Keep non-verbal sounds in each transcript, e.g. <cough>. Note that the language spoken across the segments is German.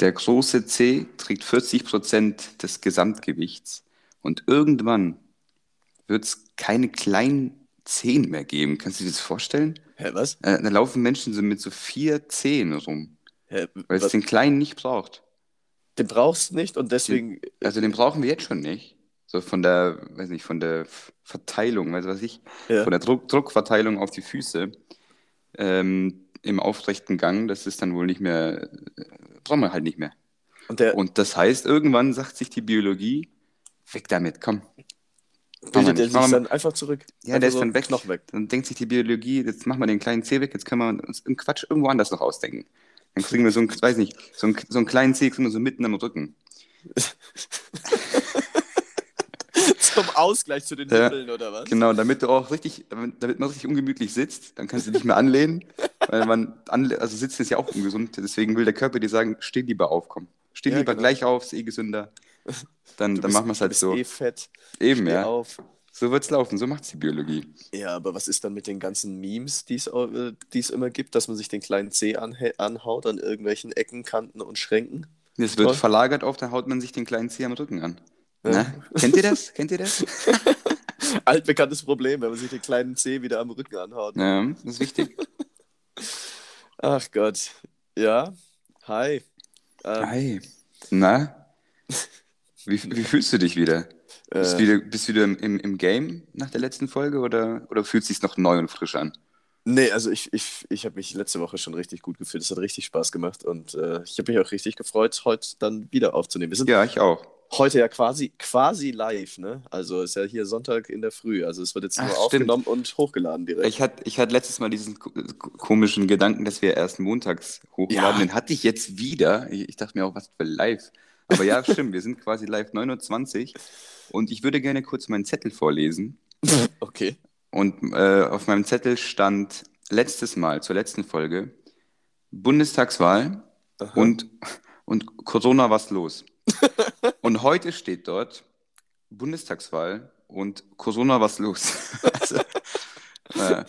Der große C trägt 40% des Gesamtgewichts. Und irgendwann wird es keine kleinen Zehen mehr geben. Kannst du dir das vorstellen? Hä, was? Äh, da laufen Menschen so mit so vier Zehen rum, Hä, weil es den kleinen nicht braucht. Den brauchst du nicht und deswegen. Also den brauchen wir jetzt schon nicht. So von der, weiß nicht, von der Verteilung, weißt du was ich? Ja. Von der Druck, Druckverteilung auf die Füße ähm, im aufrechten Gang, das ist dann wohl nicht mehr, äh, brauchen wir halt nicht mehr. Und der Und das heißt, irgendwann sagt sich die Biologie, weg damit, komm. Bildet er sich dann einfach zurück. Ja, Einfach der ist so dann weg. Knochen weg. Dann denkt sich die Biologie, jetzt machen wir den kleinen C weg, jetzt können wir uns im Quatsch irgendwo anders noch ausdenken. Dann kriegen wir so einen, weiß nicht, so einen, so einen kleinen C kriegen wir so mitten am Rücken. <laughs> Zum Ausgleich zu den Ja. Nippeln oder was? Genau, damit du auch richtig, damit man richtig ungemütlich sitzt, dann kannst du nicht mehr anlehnen, <laughs> weil man, anle also sitzen ist ja auch ungesund, deswegen will der Körper dir sagen, steh lieber auf, komm. Steh Ja, lieber genau. gleich auf, ist eh gesünder. Dann, Du dann bist- machen wir es halt so. eh fett. Eben, Steh ja. auf. So wird's laufen, so macht's die Biologie. Ja, aber was ist dann mit den ganzen Memes, die es äh, es immer gibt, dass man sich den kleinen C anhä- anhaut an irgendwelchen Ecken, Kanten und Schränken? Es wird Toll. verlagert auf, da haut man sich den kleinen C am Rücken an. Ja. Na? Kennt ihr das? Kennt ihr das? <laughs> Altbekanntes Problem, wenn man sich den kleinen C wieder am Rücken anhaut. Ja, das ist wichtig. Ach Gott. Ja. Hi. Ähm, Hi. Na? Wie, wie fühlst du dich wieder? Bist du äh, wieder, bist du wieder im, im, Game nach der letzten Folge oder, oder fühlt es sich noch neu und frisch an? nee, also ich, ich, ich habe mich letzte Woche schon richtig gut gefühlt. Es hat richtig Spaß gemacht und äh, ich habe mich auch richtig gefreut, heute dann wieder aufzunehmen. Ja, ich auch. Heute ja quasi, quasi live, ne? Also ist ja hier Sonntag in der Früh. Also es wird jetzt Ach, nur stimmt. aufgenommen und hochgeladen direkt. Ich hatte, ich hatte letztes Mal diesen ko- ko- komischen Gedanken, dass wir erst montags hochladen. Ja. Den hatte ich jetzt wieder. Ich, ich dachte mir auch, was für live. Aber ja, <laughs> stimmt, wir sind quasi live 9.20 Uhr. Und ich würde gerne kurz meinen Zettel vorlesen. <laughs> Okay. Und äh, auf meinem Zettel stand letztes Mal, zur letzten Folge, Bundestagswahl Aha. und, und Corona, was los? <laughs> und heute steht dort Bundestagswahl und Corona, was los? <laughs> also, äh,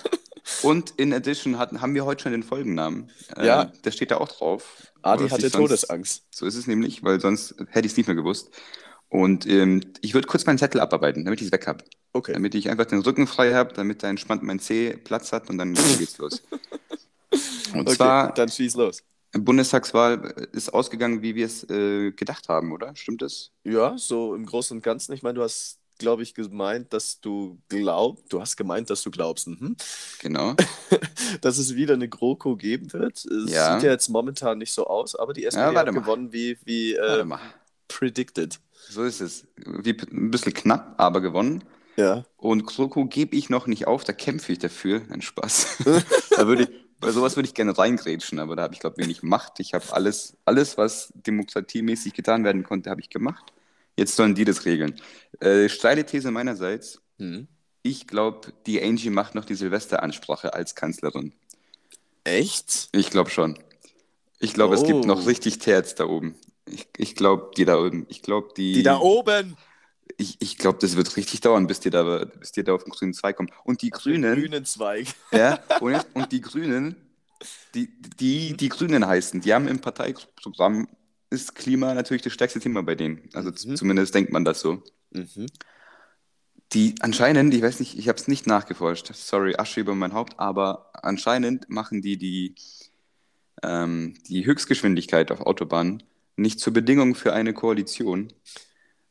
und in addition hatten, haben wir heute schon den Folgennamen. Äh, Ja. Der steht da auch drauf. Adi hatte sonst- Todesangst. So ist es nämlich, weil sonst hätte ich es nicht mehr gewusst. Und ähm, ich würde kurz meinen Zettel abarbeiten, damit ich es weg habe. Okay. Damit ich einfach den Rücken frei habe, damit da entspannt mein C Platz hat und dann <laughs> geht's los. Und okay, zwar, dann schieß los. Bundestagswahl ist ausgegangen, wie wir es äh, gedacht haben, oder? Stimmt das? Ja, so im Großen und Ganzen. Ich meine, du hast, glaube ich, gemeint, dass du glaubst, du hast gemeint, dass du glaubst, mhm. Genau. <laughs> dass es wieder eine GroKo geben wird. Es Ja. sieht ja jetzt momentan nicht so aus, aber die SPD warte hat mal. gewonnen, wie, wie äh, predicted. So ist es. Wie, ein bisschen knapp, aber gewonnen. Ja. Und GroKo gebe ich noch nicht auf, da kämpfe ich dafür. Ein Spaß. <laughs> <laughs> da würde ich, bei sowas würde ich gerne reingrätschen, aber da habe ich, glaube ich, wenig Macht. Ich habe alles, alles, was demokratiemäßig getan werden konnte, habe ich gemacht. Jetzt sollen die das regeln. Äh, steile These meinerseits. Hm. Ich glaube, die Angie macht noch die Silvesteransprache als Kanzlerin. Echt? Ich glaube schon. Ich glaube, es gibt Oh. noch richtig Terz da oben. Ich, ich glaube, die da oben. Ich glaube, die. Die da oben! Ich, ich glaube, das wird richtig dauern, bis die da, bis die da auf den grünen Zweig kommen. Und die Grünen. Grünen Zweig. Ja, <laughs> und, jetzt, und die Grünen, die, die, die Grünen heißen, die haben im Parteiprogramm ist Klima natürlich das stärkste Thema bei denen. Also Mhm. zumindest denkt man das so. Mhm. Die anscheinend, ich weiß nicht, ich habe es nicht nachgeforscht, sorry, Asche über mein Haupt, aber anscheinend machen die die, ähm, die Höchstgeschwindigkeit auf Autobahnen nicht zur Bedingung für eine Koalition.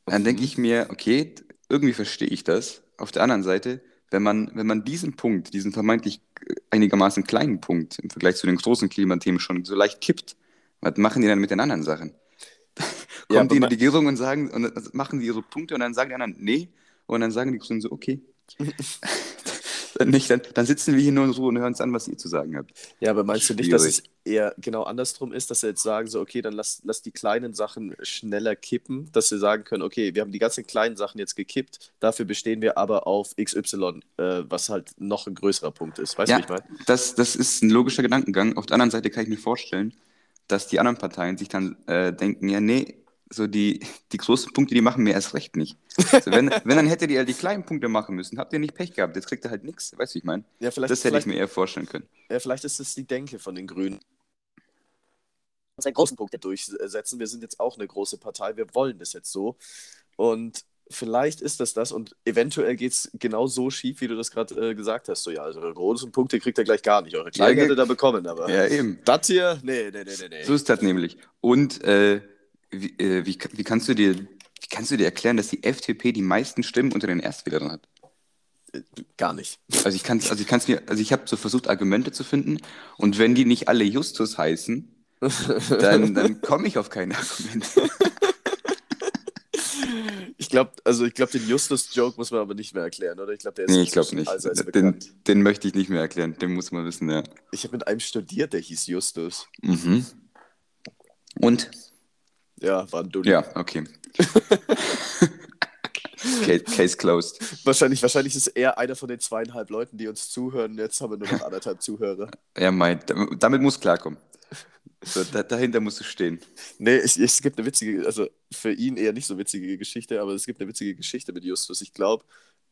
Dann denke ich mir, okay, irgendwie verstehe ich das. Auf der anderen Seite, wenn man, wenn man diesen Punkt, diesen vermeintlich äh, einigermaßen kleinen Punkt im Vergleich zu den großen Klimathemen schon so leicht kippt, was machen die dann mit den anderen Sachen? <laughs> Ja, Kommt die in die Regierung und sagen, und dann machen die ihre Punkte und dann sagen die anderen, nee, und dann sagen die Grünen so, okay. <laughs> dann, nicht, dann, dann sitzen wir hier nur in Ruhe und hören uns an, was ihr zu sagen habt. Ja, aber meinst du nicht, dass Schwierig. es eher genau andersrum ist, dass sie jetzt sagen, so, okay, dann lass, lass die kleinen Sachen schneller kippen, dass sie sagen können, okay, wir haben die ganzen kleinen Sachen jetzt gekippt, dafür bestehen wir aber auf XY, äh, was halt noch ein größerer Punkt ist. Weißt du, Ja, wie ich meine? das, das ist ein logischer Gedankengang. Auf der anderen Seite kann ich mir vorstellen, dass die anderen Parteien sich dann äh, denken, ja, nee, so die, die großen Punkte, die machen mir erst recht nicht. Also wenn, <laughs> wenn, dann hättet ihr halt die kleinen Punkte machen müssen. Habt ihr nicht Pech gehabt, jetzt kriegt ihr halt nichts. Weißt du, wie ich meine? Ja, vielleicht, Das hätte ich vielleicht, mir eher vorstellen können. ja, vielleicht ist es die Denke von den Grünen. unsere großen Punkte durchsetzen. Wir sind jetzt auch eine große Partei, wir wollen das jetzt so. Und vielleicht ist das das und eventuell geht es genau so schief, wie du das gerade äh, gesagt hast. So, ja, also große Punkte kriegt er gleich gar nicht. Eure kleinen hätte da bekommen, aber. Ja, eben. Das hier, nee, nee, nee, nee, nee. So ist das nämlich. Und äh, wie, äh, wie, wie, kannst du dir, wie kannst du dir erklären, dass die FDP die meisten Stimmen unter den Erstwählern hat? Äh, gar nicht. Also ich kann also ich kann's mir, also ich habe so versucht, Argumente zu finden und wenn die nicht alle Justus heißen, dann, dann komme ich auf keine Argumente. <laughs> Ich glaube, also ich glaube, den Justus-Joke muss man aber nicht mehr erklären, oder? Ich glaube, der ist nee, ich glaube nicht. Den, den, möchte ich nicht mehr erklären. Den muss man wissen, ja. Ich habe mit einem studiert, der hieß Justus. Mhm. Und? Ja, war ein Dulli. Ja, okay. <laughs> Case closed. Wahrscheinlich, wahrscheinlich ist er einer von den zweieinhalb Leuten, die uns zuhören. Jetzt haben wir nur noch anderthalb Zuhörer. Ja, mein, damit muss klarkommen. So, da, dahinter musst du stehen. Nee, es, es, gibt eine witzige, also für ihn eher nicht so witzige Geschichte, aber es gibt eine witzige Geschichte mit Justus. Ich glaube,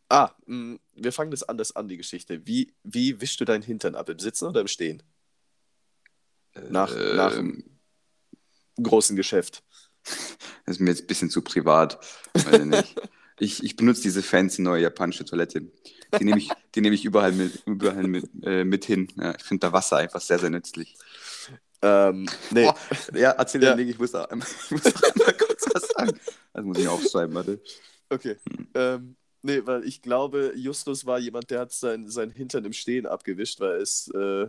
ah, mh, mm, wir fangen das anders an, die Geschichte. Wie, wie wischst du deinen Hintern ab? Im Sitzen oder im Stehen? Nach, ähm, nach dem großen Geschäft. Das ist mir jetzt ein bisschen zu privat. Nicht. ich, ich benutze diese fancy neue japanische Toilette. Die nehme ich, die nehme ich überall mit, überall mit, äh, mit hin. Ja, ich finde da Wasser einfach sehr, sehr nützlich. Ähm, nee. Oh, ja, erzähl ja. Ding, ich muss, da, <laughs> ich muss einmal kurz was sagen. Das muss ich aufschreiben, warte. Okay. Hm. Ähm, nee, weil ich glaube, Justus war jemand, der hat sein, sein Hintern im Stehen abgewischt, weil es äh,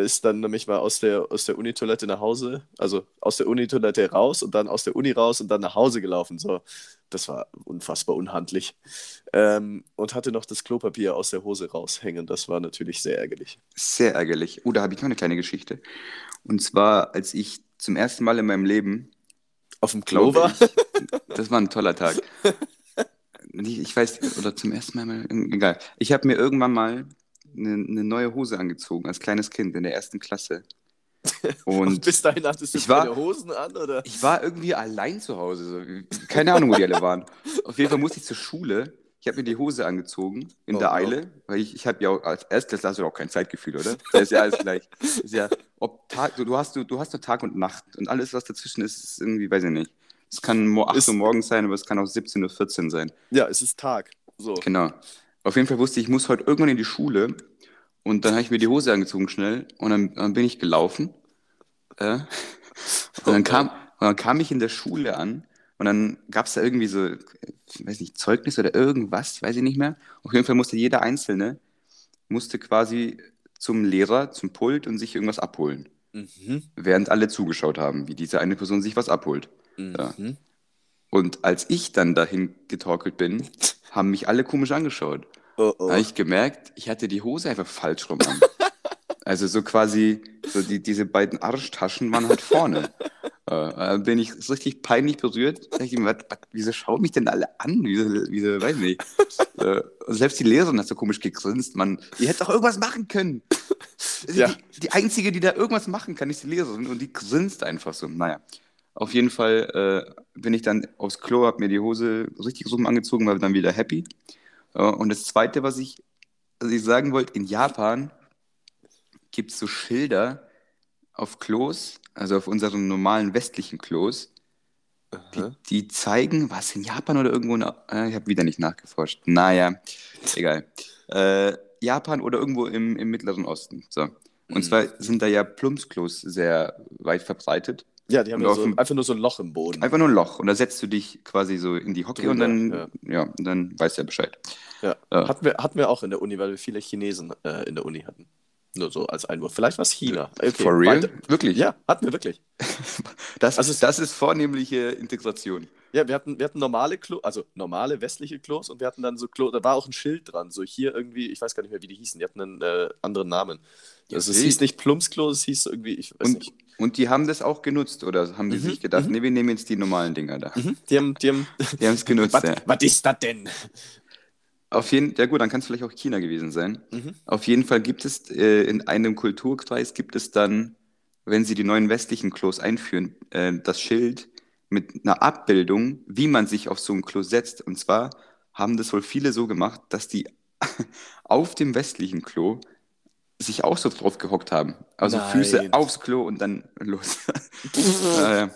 ist dann nämlich mal aus der, aus der Unitoilette nach Hause, also aus der Unitoilette raus und dann aus der Uni raus und dann nach Hause gelaufen. So, das war unfassbar unhandlich. Ähm, und hatte noch das Klopapier aus der Hose raushängen. Das war natürlich sehr ärgerlich. Sehr ärgerlich. Oh, da habe ich noch eine kleine Geschichte. Und zwar, als ich zum ersten Mal in meinem Leben auf dem Klo war. Ich, das war ein toller Tag. <laughs> Ich weiß, oder zum ersten Mal, egal. Ich habe mir irgendwann mal eine, eine neue Hose angezogen als kleines Kind in der ersten Klasse. <laughs> Und, und bis dahin hattest du ich war, Hosen an, oder? Ich war irgendwie allein zu Hause. So. Keine Ahnung, wo die alle waren. Auf jeden Fall musste ich zur Schule. Ich habe mir die Hose angezogen in oh, der Eile, oh. weil ich, ich habe ja auch als Erstklässler hast du auch kein Zeitgefühl, oder? Das ist ja alles gleich. ist ja, ob Tag, du, du, hast, du, du hast nur Tag und Nacht und alles, was dazwischen ist, ist irgendwie, weiß ich nicht. Es kann 8 Uhr morgens sein, aber es kann auch 17.14 Uhr sein. Ja, es ist Tag. So. Genau. Auf jeden Fall wusste ich, ich muss heute irgendwann in die Schule und dann habe ich mir die Hose angezogen schnell und dann, dann bin ich gelaufen. Äh, und, dann kam, und dann kam ich in der Schule an und dann gab es da irgendwie so, ich weiß nicht, Zeugnis oder irgendwas, weiß ich nicht mehr. Auf jeden Fall musste jeder Einzelne, musste quasi zum Lehrer, zum Pult und sich irgendwas abholen. Mhm. Während alle zugeschaut haben, wie diese eine Person sich was abholt. Mhm. Ja. Und als ich dann dahin getorkelt bin, <laughs> haben mich alle komisch angeschaut. Oh, oh. Da habe ich gemerkt, ich hatte die Hose einfach falsch rum an. <laughs> also so quasi, so die, diese beiden Arschtaschen waren halt vorne. <laughs> äh, bin ich so richtig peinlich berührt. Sag ich mir, was, was, wieso schauen mich denn alle an? Wieso, wieso weiß nicht. <laughs> äh, selbst die Lehrerin hat so komisch gegrinst. Man, ihr hättet doch irgendwas machen können. Ja. Die, die, einzige, die da irgendwas machen kann, ist die Lehrerin und die grinst einfach so. Naja. Auf jeden Fall äh, bin ich dann aufs Klo, habe mir die Hose richtig rum angezogen, war dann wieder happy. Und das Zweite, was ich, was ich sagen wollte, in Japan gibt es so Schilder auf Klos, also auf unseren normalen westlichen Klos, die, die, zeigen, was in Japan oder irgendwo, in, äh, ich habe wieder nicht nachgeforscht. Naja, <laughs> egal. Äh, Japan oder irgendwo im, im Mittleren Osten. So. Und mhm. zwar sind da ja Plumpsklos sehr weit verbreitet. Ja, die haben ja so, einfach nur so ein Loch im Boden. Einfach nur ein Loch. Und da setzt du dich quasi so in die Hocke und dann, ja. ja. dann weißt du ja Bescheid. Ja. ja. Hatten, wir, hatten wir auch in der Uni, weil wir viele Chinesen äh, in der Uni hatten. Nur so als Einwurf. Vielleicht war es China. Okay, For real? Weiter. Wirklich? Ja, hatten wir wirklich. <laughs> das, also, das ist vornehmliche Integration. Ja, wir hatten, wir hatten normale Klo, also normale westliche Klos und wir hatten dann so Klo, da war auch ein Schild dran. So hier irgendwie, ich weiß gar nicht mehr, wie die hießen, die hatten einen äh, anderen Namen. Also es hieß nicht Plumpsklo, es hieß irgendwie, ich weiß und, nicht. Und die haben das auch genutzt, oder haben die mhm, sich gedacht, mhm. nee, wir nehmen jetzt die normalen Dinger da. Mhm, die haben die haben <laughs> die es genutzt, was, ja. Was ist das denn? Auf jeden ja gut, dann kann es vielleicht auch China gewesen sein. Mhm. Auf jeden Fall gibt es äh, in einem Kulturkreis gibt es dann, wenn sie die neuen westlichen Klos einführen, äh, das Schild mit einer Abbildung, wie man sich auf so ein Klo setzt. Und zwar haben das wohl viele so gemacht, dass die <laughs> auf dem westlichen Klo sich auch so drauf gehockt haben. Also Nein. Füße aufs Klo und dann los. <laughs> äh,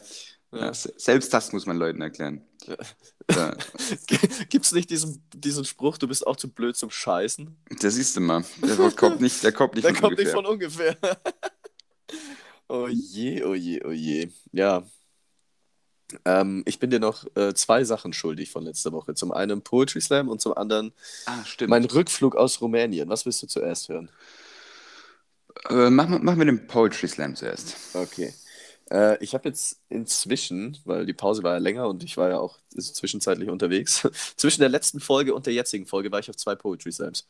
ja, se- selbst das muss man Leuten erklären. Ja, <laughs> Gibt es nicht diesen, diesen Spruch, du bist auch zu blöd zum Scheißen? das siehst du mal. Der kommt nicht, der kommt nicht Der von kommt nicht ungefähr. von ungefähr. <laughs> oh je, oh je, oh je. Ja. Ähm, ich bin dir noch äh, zwei Sachen schuldig von letzter Woche. Zum einen Poetry Slam und zum anderen Ah, mein Rückflug aus Rumänien. Was willst du zuerst hören? Äh, machen, wir- machen wir den Poetry Slam zuerst. Okay. Äh, ich habe jetzt inzwischen, weil die Pause war ja länger und ich war ja auch zwischenzeitlich unterwegs, <laughs> zwischen der letzten Folge und der jetzigen Folge war ich auf zwei Poetry Slams.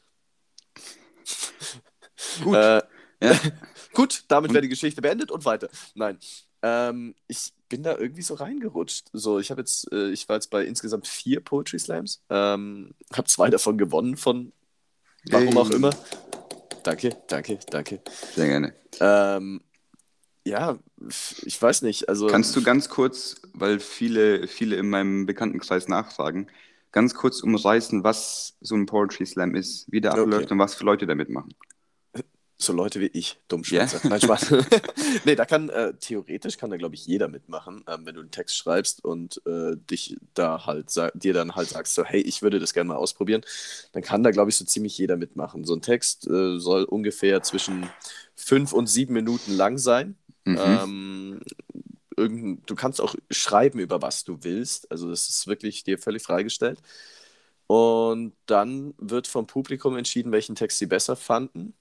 Gut. Äh, ja. <laughs> Gut, damit wäre die Geschichte beendet und weiter. Nein. Ähm, ich bin da irgendwie so reingerutscht. So, ich habe jetzt, äh, ich war jetzt bei insgesamt vier Poetry Slams. Ähm, habe zwei davon gewonnen von warum auch Hey. immer. Danke, danke, danke. Sehr gerne. Ähm, ja, ich weiß nicht. Also Kannst du ganz kurz, weil viele, viele in meinem Bekanntenkreis nachfragen, ganz kurz umreißen, was so ein Poetry Slam ist, wie der Okay. abläuft und was für Leute damit machen? So Leute wie ich. Dummschwätzer. Nein, Spaß. <laughs> nee, da kann äh, theoretisch kann da glaube ich jeder mitmachen, ähm, wenn du einen Text schreibst und äh, dich da halt dir dann halt sagst so, hey, ich würde das gerne mal ausprobieren, dann kann da glaube ich so ziemlich jeder mitmachen. So ein Text äh, soll ungefähr zwischen fünf und sieben Minuten lang sein. Mhm. Ähm, irgendein, du kannst auch schreiben, über was du willst. Also das ist wirklich dir völlig freigestellt. Und dann wird vom Publikum entschieden, welchen Text sie besser fanden.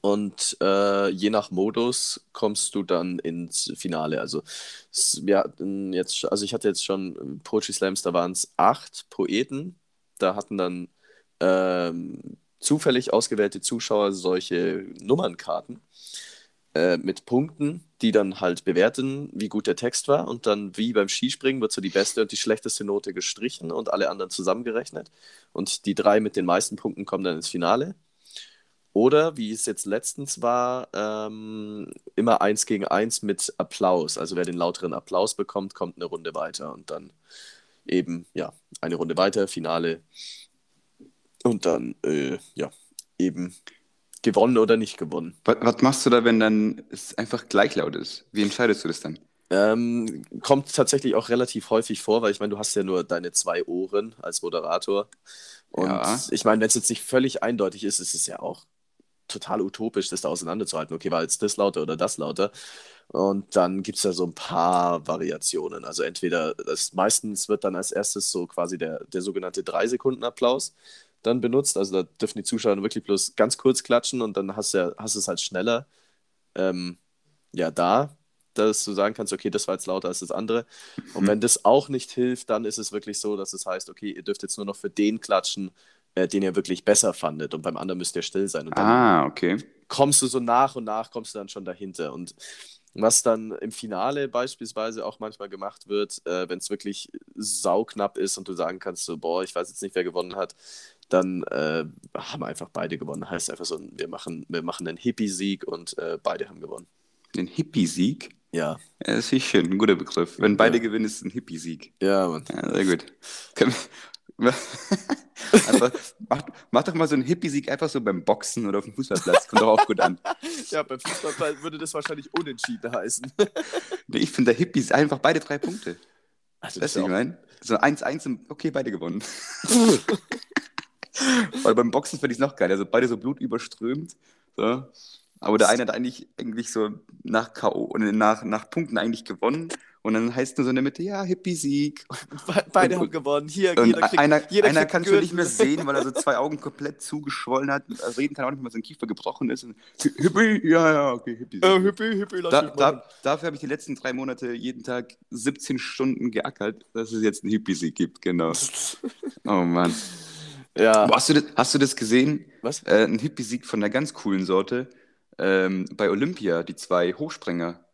Und äh, je nach Modus kommst du dann ins Finale. Also wir hatten jetzt, also ich hatte jetzt schon Poetry Slams, da waren es acht Poeten. Da hatten dann ähm, zufällig ausgewählte Zuschauer solche Nummernkarten äh, mit Punkten, die dann halt bewerten, wie gut der Text war. Und dann, wie beim Skispringen, wird so die beste und die schlechteste Note gestrichen und alle anderen zusammengerechnet. Und die drei mit den meisten Punkten kommen dann ins Finale. Oder, wie es jetzt letztens war, ähm, immer eins gegen eins mit Applaus. Also wer den lauteren Applaus bekommt, kommt eine Runde weiter und dann eben, ja, eine Runde weiter, Finale. Und dann, äh, ja, eben gewonnen oder nicht gewonnen. Was, was machst du da, wenn dann es einfach gleich laut ist? Wie entscheidest du das dann? Ähm, kommt tatsächlich auch relativ häufig vor, weil ich meine, du hast ja nur deine zwei Ohren als Moderator. Und Ja. ich meine, wenn es jetzt nicht völlig eindeutig ist, ist es ja auch total utopisch, das da auseinanderzuhalten. Okay, war jetzt das lauter oder das lauter? Und dann gibt es da so ein paar Variationen. Also entweder, das meistens wird dann als erstes so quasi der, der sogenannte 3-Sekunden-Applaus dann benutzt. Also da dürfen die Zuschauer wirklich bloß ganz kurz klatschen und dann hast du ja, hast du es halt schneller ähm, ja da, dass du sagen kannst, okay, das war jetzt lauter als das andere. Und wenn das auch nicht hilft, dann ist es wirklich so, dass es heißt, okay, ihr dürft jetzt nur noch für den klatschen, äh, den ihr wirklich besser fandet und beim anderen müsst ihr still sein. Und dann Ah, okay. kommst du so nach und nach, kommst du dann schon dahinter. Und was dann im Finale beispielsweise auch manchmal gemacht wird, äh, wenn es wirklich sauknapp ist und du sagen kannst, so, boah, ich weiß jetzt nicht, wer gewonnen hat, dann äh, haben einfach beide gewonnen. Heißt einfach so, wir machen, wir machen einen Hippie-Sieg und äh, beide haben gewonnen. Den Hippie-Sieg? Ja, Ja, das ich schön, ein guter Begriff. Wenn beide Ja. gewinnen, ist es ein Hippie-Sieg. ja, Mann. Ja, sehr gut. Einfach, <laughs> mach, mach doch mal so einen Hippie-Sieg einfach so beim Boxen oder auf dem Fußballplatz. Kommt doch auch gut an. <laughs> Ja, beim Fußball würde das wahrscheinlich unentschieden heißen. <laughs> Nee, ich finde der Hippie ist einfach beide drei Punkte. Also Weißt das du, ich meine? So 1-1, und okay, beide gewonnen. Weil beim Boxen finde ich es noch geil. Also beide so blutüberströmt. So. Aber der eine hat eigentlich, eigentlich so nach K.O. und nach, nach Punkten eigentlich gewonnen. Und dann heißt nur so in der Mitte, ja, Hippie-Sieg. Be- beide Und- haben gewonnen. Hier, Und jeder kriegt, einer, jeder einer einen du nicht mehr sehen, weil er so zwei Augen komplett zugeschwollen hat. Also reden kann auch nicht mehr, weil sein Kiefer gebrochen ist. Und, Hippie, ja, ja, okay, Hippie. Äh, Hippie, Hippie, lass Da, da, dafür habe ich die letzten drei Monate jeden Tag 17 Stunden geackert, dass es jetzt einen Hippie-Sieg gibt, genau. <laughs> Oh Mann. Ja, Boah, hast, du das, hast du das gesehen? was? Äh, ein Hippie-Sieg von der ganz coolen Sorte. Ähm, bei Olympia, die zwei Hochspringer.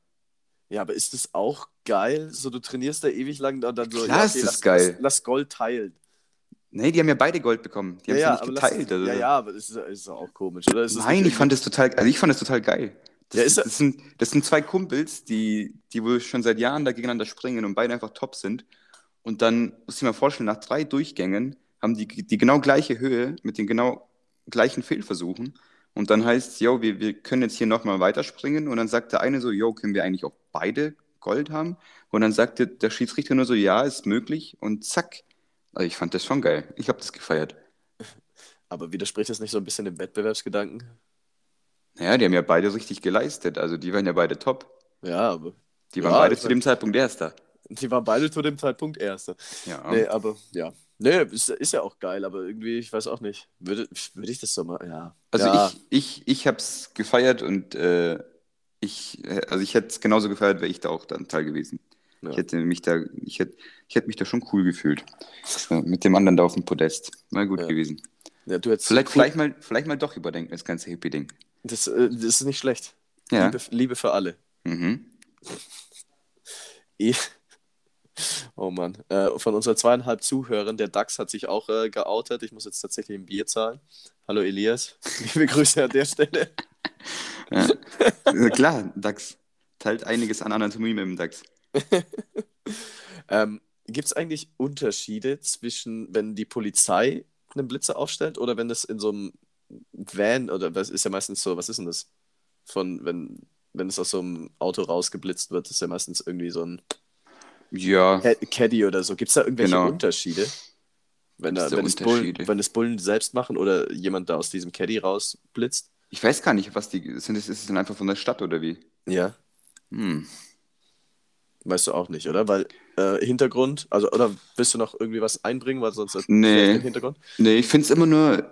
Ja, aber ist das auch geil? So, du trainierst da ewig lang und dann so, Klar ja, ist das lass, geil. Lass, lass Gold teilen. Nee, die haben ja beide Gold bekommen. Die haben ja, es ja, nicht geteilt. lass, also. ja, ja, aber das ist, ist auch komisch, oder? Ist das Nein, ich fand das total, also ich fand das total geil. Das, Ja, ist das, sind, das sind zwei Kumpels, die, die wohl schon seit Jahren da gegeneinander springen und beide einfach top sind. Und dann, muss ich mir vorstellen, nach drei Durchgängen haben die die genau gleiche Höhe mit den genau gleichen Fehlversuchen. Und dann heißt es, yo, wir, wir können jetzt hier nochmal weiterspringen. Und dann sagt der eine so, yo, können wir eigentlich auch beide Gold haben? Und dann sagte der Schiedsrichter nur so, ja, ist möglich. Und zack. Also ich fand das schon geil. Ich habe das gefeiert. <laughs> Aber widerspricht das nicht so ein bisschen dem Wettbewerbsgedanken? Naja, die haben ja beide richtig geleistet. Also die waren ja beide top. Ja, aber Die waren Ja, beide zu dem Zeitpunkt Erster. die waren beide zu dem Zeitpunkt Erste. Ja. Nee, aber ja. Nee, ist, ist ja auch geil, aber irgendwie, ich weiß auch nicht. Würde, würde ich das so mal, ja. Also ja. ich, ich, ich habe es gefeiert und äh, ich, äh, also ich hätte es genauso gefeiert, wäre ich da auch dann Teil gewesen. Ja. Ich hätte mich da, ich hätte, ich hätte mich da schon cool gefühlt. So, mit dem anderen da auf dem Podest. War gut Ja. gewesen. ja, du hättest Vielleicht, cool- vielleicht, mal, vielleicht mal doch überdenken, das ganze Hippie-Ding. Das, äh, das ist nicht schlecht. Ja. Liebe, Liebe für alle. Mhm. <laughs> Eh. Oh Mann. Äh, von unseren zweieinhalb Zuhörern, der Dax hat sich auch äh, geoutet. Ich muss jetzt tatsächlich ein Bier zahlen. Hallo Elias. <laughs> Liebe Grüße an der Stelle. Ja. <laughs> Klar, DAX teilt einiges an Anatomie mit dem DAX. <laughs> Ähm, Gibt es eigentlich Unterschiede zwischen, wenn die Polizei einen Blitzer aufstellt oder wenn das in so einem Van oder was ist ja meistens so, was ist denn das? Von, wenn, wenn es aus so einem Auto rausgeblitzt wird, ist ja meistens irgendwie so ein Ja, Ca- Caddy oder so. Gibt es da irgendwelche Genau. Unterschiede? Wenn, da, wenn, es Bullen, wenn es Bullen selbst machen oder jemand da aus diesem Caddy rausblitzt? Ich weiß gar nicht, was die sind. Ist es dann einfach von der Stadt oder wie? Ja. Hm. Weißt du auch nicht, oder? Weil äh, Hintergrund, also, oder willst du noch irgendwie was einbringen, weil sonst Nee. Hintergrund? Nee, ich finde es immer nur,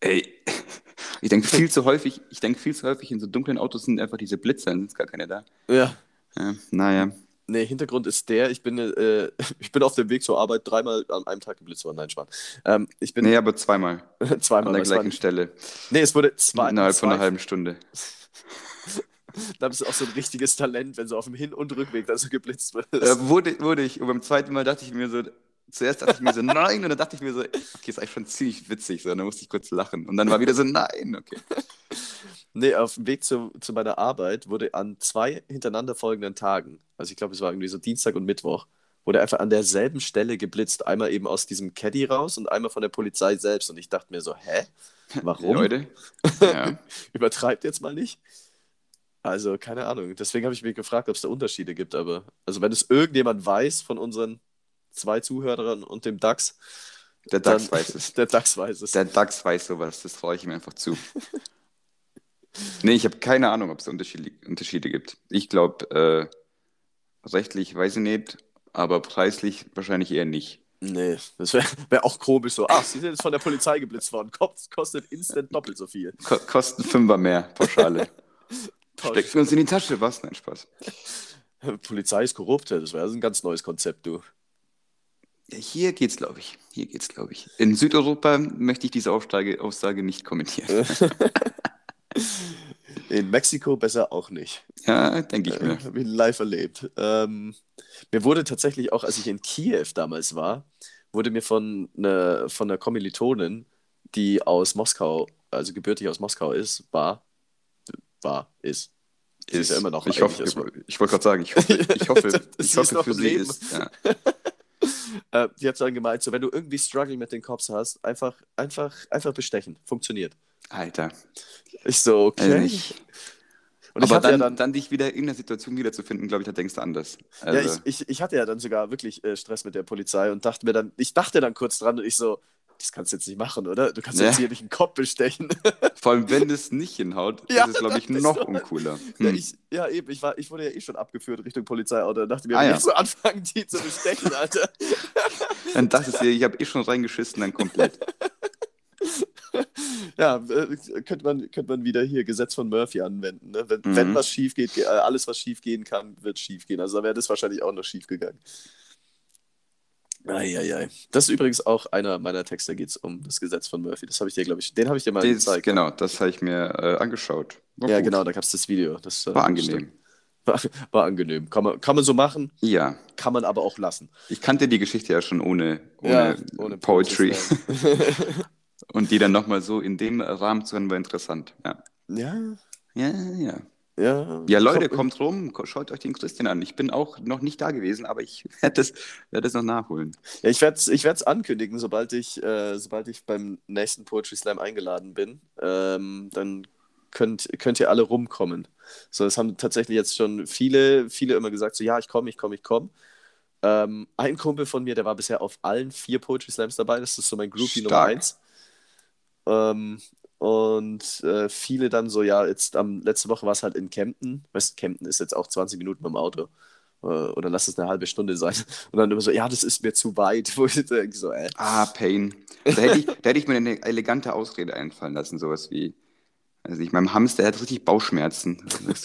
ey, <laughs> ich denke viel zu häufig, ich denke viel zu häufig, in so dunklen Autos sind einfach diese Blitzer, dann sind gar keine da. Ja. Ja, naja. Nee, Hintergrund ist der, ich bin, äh, <laughs> ich bin auf dem Weg zur Arbeit dreimal an einem Tag geblitzt worden. Nein, Schwan. Ähm, ich bin Nee, aber zweimal. <laughs> zweimal. An der gleichen Stelle. Nee, es wurde zwei. Innerhalb von einer zwei, halben Stunde. <laughs> Da bist du auch so ein richtiges Talent, wenn so auf dem Hin- und Rückweg da so geblitzt wird. Äh, wurde, wurde ich. Und beim zweiten Mal dachte ich mir so, zuerst dachte ich mir so, nein. Und dann dachte ich mir so, okay, ist eigentlich schon ziemlich witzig. So. Und dann musste ich kurz lachen. Und dann war wieder so, nein, okay. Nee, auf dem Weg zu, zu meiner Arbeit wurde an zwei hintereinander folgenden Tagen, also ich glaube, es war irgendwie so Dienstag und Mittwoch, wurde einfach an derselben Stelle geblitzt. Einmal eben aus diesem Caddy raus und einmal von der Polizei selbst. Und ich dachte mir so, hä? Warum? Leute. <laughs> Ja. Übertreibt jetzt mal nicht. Also, keine Ahnung. Deswegen habe ich mich gefragt, ob es da Unterschiede gibt. Aber, also, wenn es irgendjemand weiß von unseren zwei Zuhörern und dem DAX, Der DAX dann- weiß es. <laughs> Der DAX weiß es. Der DAX weiß sowas. Das traue ich ihm einfach zu. <laughs> Nee, ich habe keine Ahnung, ob es Unterschiede, Unterschiede gibt. Ich glaube, äh, rechtlich weiß ich nicht, aber preislich wahrscheinlich eher nicht. Nee, das wäre wär auch komisch so. Ach, Sie sind jetzt von der Polizei geblitzt worden. Kost, kostet instant doppelt so viel. Ko kosten Fünfer mehr, Pauschale. <laughs> Wir uns in die Tasche, was? Nein, Spaß. Polizei ist korrupt, das wäre ein ganz neues Konzept, du. Hier geht's, glaube ich. Hier geht's, glaube ich. In Südeuropa möchte ich diese Aussage, Aussage nicht kommentieren. <laughs> In Mexiko besser auch nicht. Ja, denke ich mir. Äh, Habe ich live erlebt. Ähm, mir wurde tatsächlich auch, als ich in Kiew damals war, wurde mir von einer, von einer Kommilitonin, die aus Moskau, also gebürtig aus Moskau ist, war, war, ist. Sie ist ja immer noch ich hoffe, ich, ich wollte gerade sagen, ich hoffe, ich hoffe, <laughs> Sie ich ist hoffe für sie Leben. ist. Ja. <laughs> Äh, die hat dann gemeint, so wenn du irgendwie Struggle mit den Cops hast, einfach, einfach, einfach bestechen. Funktioniert. Alter. Ich so, okay. Also Und aber dann, ja dann, dann, dich wieder in der Situation wiederzufinden, glaube ich, da denkst du anders. ja, Also, ich, ich, ich hatte ja dann sogar wirklich äh, Stress mit der Polizei und dachte mir dann, ich dachte dann kurz dran und ich so, das kannst du jetzt nicht machen, oder? Du kannst Ja. jetzt hier nicht einen Kopf bestechen. <laughs> vor allem, wenn es nicht hinhaut, Ja, ist es, glaube <laughs> ich, noch uncooler. Ja, Hm. ich, ja, eben, ich, war, ich wurde ja eh schon abgeführt Richtung Polizeiauto und dachte mir, Ah, wenn ja. ich so anfangen, die zu bestechen, Alter. Dann dachtest du ich habe eh schon reingeschissen, dann komplett. <laughs> <laughs> Ja, äh, könnte man, könnte man wieder hier Gesetz von Murphy anwenden. Ne? Wenn, Mhm. wenn was schief geht, ge- äh, alles, was schief gehen kann, wird schief gehen. Also da wäre das wahrscheinlich auch noch schief gegangen. Eieiei. Das ist übrigens auch einer meiner Texte, da geht es um das Gesetz von Murphy. Das habe ich dir, glaube ich, den habe ich dir mal Das, gezeigt. genau, das habe ich mir äh, angeschaut. War Ja, gut. genau, da gab es das Video. Das, äh, War angenehm. War, war angenehm. Kann man, kann man so machen, Ja, kann man aber auch lassen. ich kannte die Geschichte ja schon ohne, ohne, Poetry. <laughs> <laughs> Und die dann nochmal so in dem Rahmen zu hören, war interessant. Ja, ja, ja, ja. Ja, Ja, Leute, komm- kommt rum, schaut euch den Christian an. Ich bin auch noch nicht da gewesen, aber ich <laughs> werde das, werd das noch nachholen. Ja, ich werde es ich werd's ankündigen, sobald ich, äh, sobald ich beim nächsten Poetry Slam eingeladen bin. Ähm, dann könnt, könnt ihr alle rumkommen. So, das haben tatsächlich jetzt schon viele, viele immer gesagt, so ja, ich komme, ich komme, ich komme. Ähm, ein Kumpel von mir, der war bisher auf allen vier Poetry Slams dabei, das ist so mein Groupie Nummer Stark. eins. Ähm, und äh, viele dann so, ja, jetzt am letzte Woche war es halt in Kempten. Weißt Kempten ist jetzt auch 20 Minuten mit dem Auto. Äh, oder lass es eine halbe Stunde sein. <laughs> Und dann immer so, ja, das ist mir zu weit. <laughs> Wo ich denke, so, äh, Ah, Pain. Da hätte ich, da hätte ich mir eine elegante Ausrede einfallen lassen, sowas wie, also ich, meinem Hamster, hat richtig Bauchschmerzen.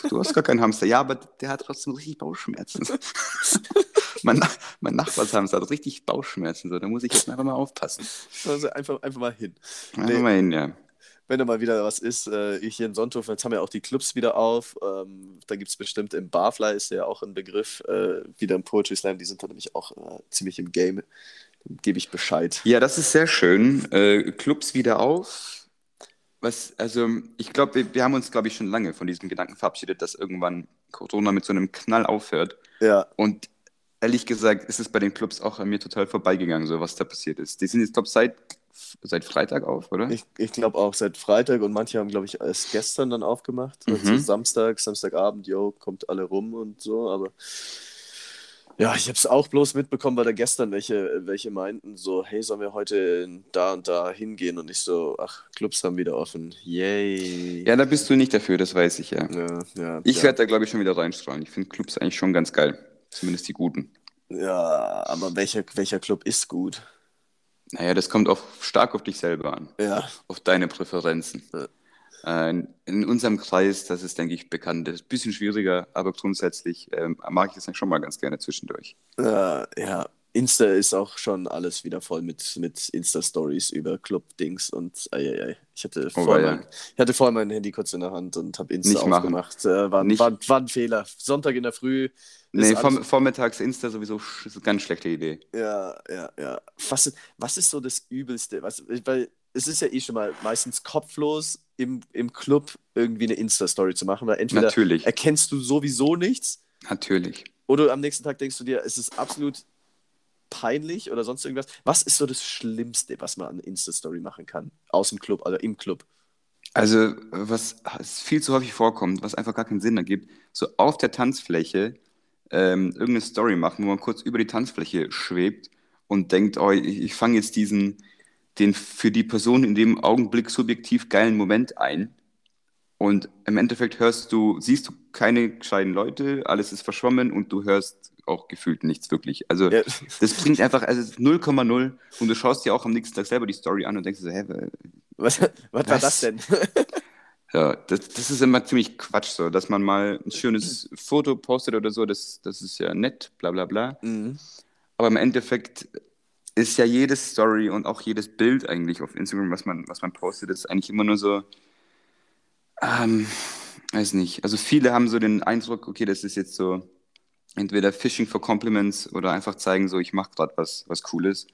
Du hast gar keinen Hamster. Ja, aber der hat trotzdem richtig Bauchschmerzen. <laughs> <laughs> mein, mein Nachbarshamster hat richtig Bauchschmerzen. So, da muss ich jetzt einfach mal aufpassen. Also einfach, einfach mal hin. Einfach Nee. mal hin, ja. Wenn da mal wieder was ist, äh, ich hier in Sonthofen, jetzt haben ja auch die Clubs wieder auf. Ähm, da gibt es bestimmt im Barfly, ist ja auch ein Begriff, äh, wieder im Poetry Slam. Die sind da nämlich auch äh, ziemlich im Game. Dann gebe ich Bescheid. Ja, das ist sehr schön. Äh, Clubs wieder auf. Was, also, ich glaube, wir, wir haben uns, glaube ich, schon lange von diesem Gedanken verabschiedet, dass irgendwann Corona mit so einem Knall aufhört. Ja, Und ehrlich gesagt ist es bei den Clubs auch an mir total vorbeigegangen, so was da passiert ist. Die sind jetzt, glaube ich, seit, seit Freitag auf, oder? ich, ich glaube auch seit Freitag und manche haben, glaube ich, erst gestern dann aufgemacht. Also Mhm. Samstag, Samstagabend, yo, kommt alle rum und so, aber. Ja, ich habe es auch bloß mitbekommen, weil da gestern welche, welche meinten so, hey, sollen wir heute da und da hingehen? Und ich so, ach, Clubs haben wieder offen. Yay. Ja, da bist du nicht dafür, das weiß ich ja. Ja, ja, Ich ja. werde da, glaube ich, schon wieder reinstrahlen. Ich finde Clubs eigentlich schon ganz geil. Zumindest die guten. ja, aber welcher, welcher Club ist gut? Naja, das kommt auch stark auf dich selber an. Ja, Auf deine Präferenzen. Ja. Äh, in unserem Kreis, das ist, denke ich, bekannt. Das ist ein bisschen schwieriger, aber grundsätzlich ähm, mag ich das schon mal ganz gerne zwischendurch. äh, ja. Insta ist auch schon alles wieder voll mit, mit Insta-Stories über Club-Dings und ei, ei, ei. Ich hatte Oh, vorher ja. mein, ich hatte vorher mein Handy kurz in der Hand und habe Insta Nicht aufgemacht. Äh, war, Nicht- war, war ein Fehler. Sonntag in der Früh. Nee, vorm, vormittags Insta sowieso sch- ist eine ganz schlechte Idee. Ja, ja, ja. Was, ist- was ist so das Übelste? Was, weil es ist ja eh schon mal meistens kopflos im, im Club irgendwie eine Insta-Story zu machen, weil entweder Natürlich. erkennst du sowieso nichts Natürlich. oder am nächsten Tag denkst du dir, es ist absolut peinlich oder sonst irgendwas. Was ist so das Schlimmste, was man an Insta-Story machen kann? Aus dem Club oder im Club? Also, was viel zu häufig vorkommt, was einfach gar keinen Sinn ergibt, so auf der Tanzfläche ähm, irgendeine Story machen, wo man kurz über die Tanzfläche schwebt und denkt, oh, ich, ich fange jetzt diesen, den für die Person in dem Augenblick subjektiv geilen Moment ein. Und im Endeffekt hörst du, siehst du keine gescheiten Leute, alles ist verschwommen und du hörst auch gefühlt nichts wirklich. Also, Ja, das bringt einfach, also 0,0 und du schaust dir auch am nächsten Tag selber die Story an und denkst so, hä, was, was war Was? das denn? Ja, das, das ist immer ziemlich Quatsch, so, dass man mal ein schönes Foto postet oder so, das, das ist ja nett, bla bla bla. Mhm. Aber im Endeffekt ist ja jede Story und auch jedes Bild eigentlich auf Instagram, was man, was man postet, ist eigentlich immer nur so, ähm, weiß nicht. Also viele haben so den Eindruck, okay, das ist jetzt so entweder Fishing for Compliments oder einfach zeigen, so, ich mache gerade was, was Cooles.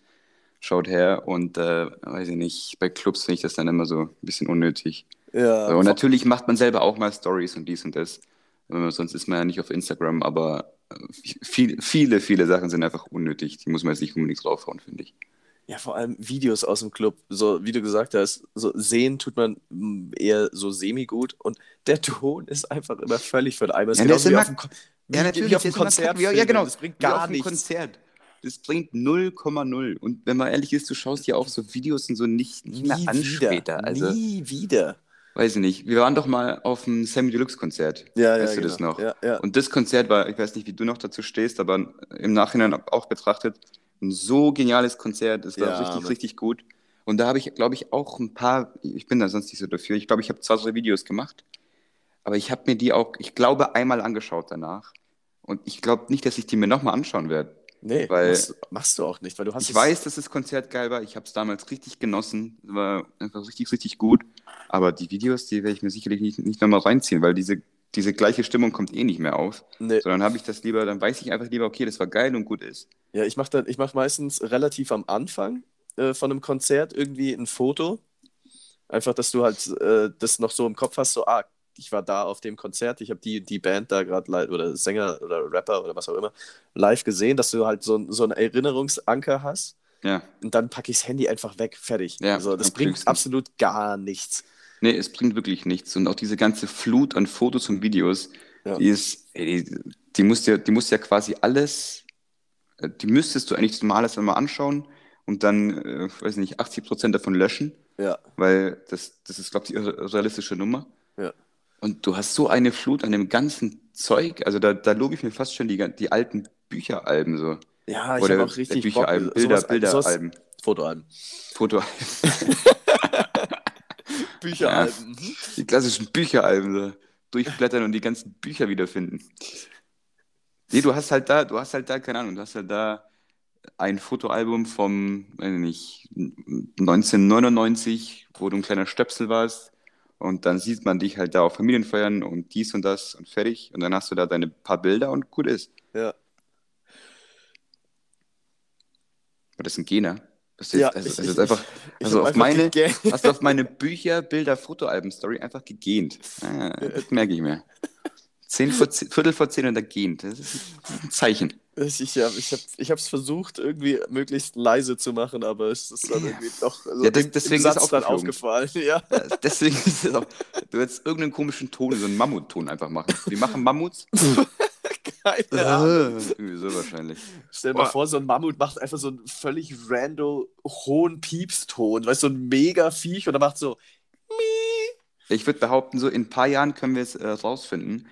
Schaut her und äh, weiß ich nicht, bei Clubs finde ich das dann immer so ein bisschen unnötig. Ja, So, und natürlich macht man selber auch mal Stories und dies und das. Aber Sonst ist man ja nicht auf Instagram, aber äh, viel, viele, viele Sachen sind einfach unnötig. Die muss man jetzt nicht unbedingt draufhauen, finde ich. Ja, vor allem Videos aus dem Club. So, wie du gesagt hast, so sehen tut man mm, eher so semi-gut und der Ton ist einfach immer völlig für den Eimer. Ja, ist wie immer- auf dem, Ko- wie, wie auf dem Konzert. Ja, ja, genau. Das bringt Wie gar nichts. Konzert. Das bringt 0,0. Und wenn man ehrlich ist, du schaust dir auch so Videos und so nicht, nicht mehr Nie an wieder. später. Also, Nie wieder. weiß ich nicht. Wir waren doch mal auf dem Sammy Deluxe Konzert. Ja, ja, weißt du genau. das noch? Ja, ja. Und das Konzert war, ich weiß nicht, wie du noch dazu stehst, aber im Nachhinein auch betrachtet, ein so geniales Konzert. Es war Ja, richtig, Mann. richtig gut. Und da habe ich, glaube ich, auch ein paar, ich bin da sonst nicht so dafür, ich glaube, ich habe zwei, drei Videos gemacht, aber ich habe mir die auch, ich glaube, einmal angeschaut danach. Und ich glaube nicht, dass ich die mir nochmal anschauen werde. Nee, Weil- machst, machst du auch nicht, weil du hast Ich weiß, dass das Konzert geil war. Ich habe es damals richtig genossen. Es war einfach richtig, richtig gut. Aber die Videos, die werde ich mir sicherlich nicht, nicht nochmal reinziehen, weil diese, diese gleiche Stimmung kommt eh nicht mehr auf. Nee. Sondern habe ich das lieber, dann weiß ich einfach lieber, okay, das war geil und gut ist. Ja, ich mache ich mach meistens relativ am Anfang äh, von einem Konzert irgendwie ein Foto. Einfach, dass du halt äh, das noch so im Kopf hast, so, ah, ich war da auf dem Konzert, ich habe die, die Band da gerade oder Sänger oder Rapper oder was auch immer live gesehen, dass du halt so, so einen Erinnerungsanker hast. Ja. Und dann packe ich das Handy einfach weg, fertig. Ja, also das bringt absolut gar nichts. Nee, es bringt wirklich nichts. Und auch diese ganze Flut an Fotos und Videos, Ja. die ist, ey, die, die musst ja, die musst ja quasi alles, äh, die müsstest du eigentlich mal alles einmal anschauen und dann, äh, weiß nicht, 80% davon löschen, Ja, weil das, das ist, glaube ich, die realistische Nummer. ja. Und du hast so eine Flut an dem ganzen Zeug, also da, da lobe ich mir fast schon die, die alten Bücheralben so. Ja, ich habe auch richtig Bücheralben, Bock, Bilder, sowas- Bilderalben, sowas- Fotoalben. Fotoalben, <laughs> Bücheralben. mhm. die klassischen Bücheralben so. Durchblättern und die ganzen Bücher wiederfinden. Nee, du hast halt da, du hast halt da, keine Ahnung, du hast halt da ein Fotoalbum vom, weiß ich nicht, 1999, wo du ein kleiner Stöpsel warst. Und dann sieht man dich halt da auf Familienfeiern und dies und das und fertig. Und dann hast du da deine paar Bilder und gut ist. Ja. Aber das ein Gena. Das ist, Ja, also, ich- das ich- ist einfach, ich also auf einfach meine, hast du auf meine Bücher, Bilder, Fotoalben-Story einfach gegähnt. Ah, das merke ich mir. Zehn vor, Viertel vor zehn und da gähnt. Das ist ein Zeichen. Ich, ich habe ich hab, ich hab's versucht, irgendwie möglichst leise zu machen, aber es ist dann irgendwie doch also Ja, das- im- deswegen im ist Satz es dann aufgefallen. Ja. Ja, Deswegen ist es auch, du hättest irgendeinen komischen Ton, so einen Mammutton einfach machen. Wir machen Mammuts. <laughs> <laughs> Keine Ahnung. Irgendwie so wahrscheinlich. Stell dir mal vor, so ein Mammut macht einfach so einen völlig rando hohen Piepston, weißt du, so ein mega Viech und er macht so. Ich würde behaupten, so in ein paar Jahren können wir es äh, rausfinden,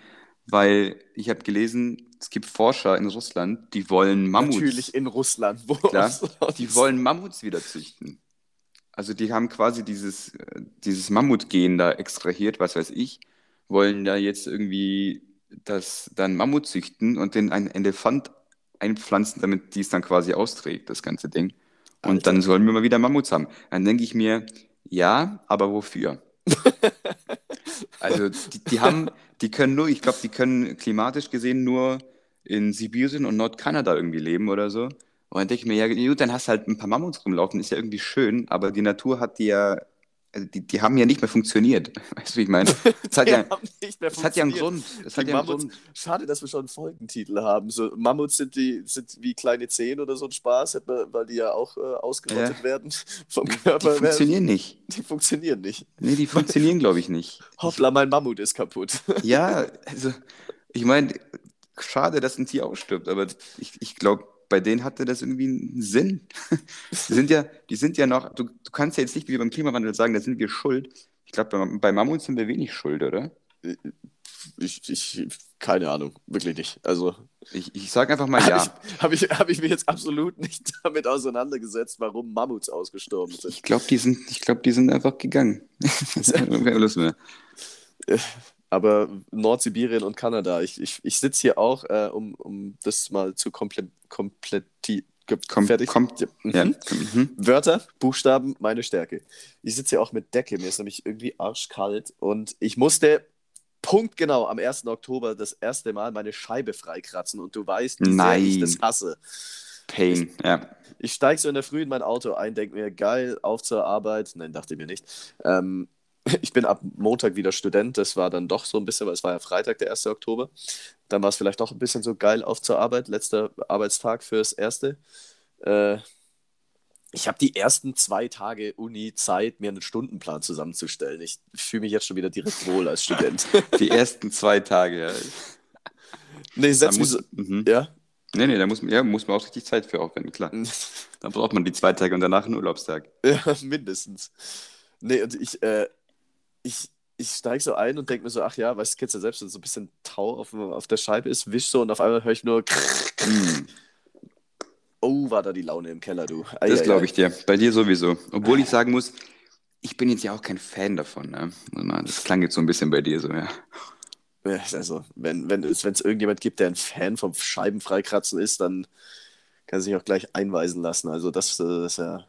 weil ich habe gelesen, es gibt Forscher in Russland, die wollen Mammuts. Natürlich in Russland. Wo Klar, <laughs> die wollen Mammuts wieder züchten. Also die haben quasi dieses, äh, dieses Mammutgen da extrahiert, was weiß ich, wollen da jetzt irgendwie das dann Mammut züchten und den einen Elefant einpflanzen, damit die es dann quasi austrägt, das ganze Ding. Und Alter. dann sollen wir mal wieder Mammuts haben. Dann denke ich mir, ja, aber wofür? <laughs> Also die, die haben, die können nur, ich glaube, die können klimatisch gesehen nur in Sibirien und Nordkanada irgendwie leben oder so. Und dann denke ich mir, ja gut, dann hast du halt ein paar Mammuts rumlaufen, ist ja irgendwie schön, aber die Natur hat die ja, also die, die haben ja nicht mehr funktioniert. <laughs> Weißt du, wie ich meine? <laughs> Es hat Die ja, hat ja einen. Grund. Es Die hat ja einen Grund. schade, dass wir schon einen Folgentitel haben. So, Mammuts sind, die, sind wie kleine Zehen oder so ein Spaß, weil die ja auch äh, ausgerottet Ja. werden <laughs> vom Die Körper. funktionieren nicht. Die funktionieren nicht. Nee, die funktionieren, glaube ich, nicht. Hoppla, mein Mammut ist kaputt. Ja, also, ich meine, schade, dass ein Tier ausstirbt, aber ich, ich glaube, bei denen hatte das irgendwie einen Sinn. <laughs> Die sind ja, die sind ja noch, du, du kannst ja jetzt nicht wie beim Klimawandel sagen, da sind wir schuld. Ich glaube, bei, bei Mammuts sind wir wenig schuld, oder? Ich, ich, keine Ahnung, wirklich nicht. Also Ich, ich sage einfach mal ja. habe ich, hab ich mich jetzt absolut nicht <laughs> damit auseinandergesetzt, warum Mammuts ausgestorben sind. Ich glaube, die sind, ich glaube, die sind einfach gegangen. Keine Lust mehr. Aber Nordsibirien und Kanada, ich, ich, ich sitze hier auch, äh, um, um das mal zu komple kompletti ge- Kom, fertig. kom, Mhm. ja. Mhm. Wörter, Buchstaben, meine Stärke. Ich sitze hier auch mit Decke, mir ist nämlich irgendwie arschkalt und ich musste punktgenau am 1. Oktober das erste Mal meine Scheibe freikratzen und du weißt, wie sehr ich das hasse. Pain, ja. Ich steige so in der Früh in mein Auto ein, denke mir, geil, auf zur Arbeit. Nein, dachte ich mir nicht. Ähm, <laughs> ich bin ab Montag wieder Student. Das war dann doch so ein bisschen, weil es war ja Freitag, der 1. Oktober. Dann war es vielleicht doch ein bisschen so geil auf zur Arbeit. Letzter Arbeitstag fürs Erste. Äh, ich habe die ersten zwei Tage Uni Zeit, mir einen Stundenplan zusammenzustellen. Ich fühle mich jetzt schon wieder direkt wohl als Student. <laughs> <laughs> Die ersten zwei Tage, ja. nee, setz muss, so. mhm. Ja? Nee, nee, da muss, man- ja, muss man auch richtig Zeit für aufwenden, klar. Da braucht man die zwei Tage und danach einen Urlaubstag. Ja, mindestens. Nee, und ich, äh, ich, ich steige so ein und denke mir so, ach ja, weißt du, kennst ja selbst, wenn so ein bisschen Tau auf, auf der Scheibe ist, wisch so und auf einmal höre ich nur, Mhm. oh, war da die Laune im Keller, du. Ei, Das glaube ich dir. Bei dir sowieso. Obwohl ich sagen muss, ich bin jetzt ja auch kein Fan davon. Ne? Das klang jetzt so ein bisschen bei dir so, ja. Also, wenn wenn es wenn es irgendjemand gibt, der ein Fan vom Scheibenfreikratzen ist, dann kann er sich auch gleich einweisen lassen. Also, das, äh, das ist ja.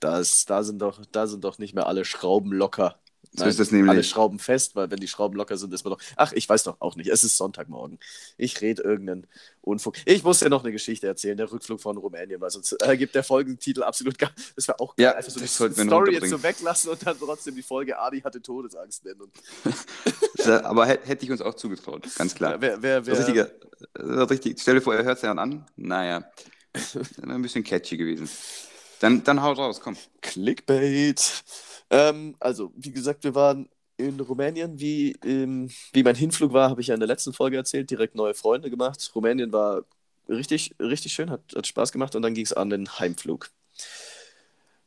Da, ist, da, sind doch, da sind doch nicht mehr alle Schrauben locker. So ist das nämlich. Alle Schrauben fest, weil wenn die Schrauben locker sind, ist man doch. Ach, ich weiß doch auch nicht. Es ist Sonntagmorgen. Ich rede irgendeinen Unfug. Ich muss dir noch eine Geschichte erzählen, der Rückflug von Rumänien, weil sonst äh, gibt der Folgentitel absolut gar. Das wäre auch Ja, geil, einfach so das eine Story jetzt so weglassen und dann trotzdem die Folge Adi hatte Todesangst nennen. <laughs> Aber hätte ich uns auch zugetraut, ganz klar. ja, wer, wer, wer, richtige, richtig, stell dir vor, er hört es ja dann an. Naja, <laughs> ein bisschen catchy gewesen. Dann, dann haut raus, komm. Clickbait. Ähm, also, wie gesagt, wir waren in Rumänien. Wie, ähm, wie mein Hinflug war, habe ich ja in der letzten Folge erzählt, direkt neue Freunde gemacht. Rumänien war richtig, richtig schön, hat, hat Spaß gemacht und dann ging es an den Heimflug.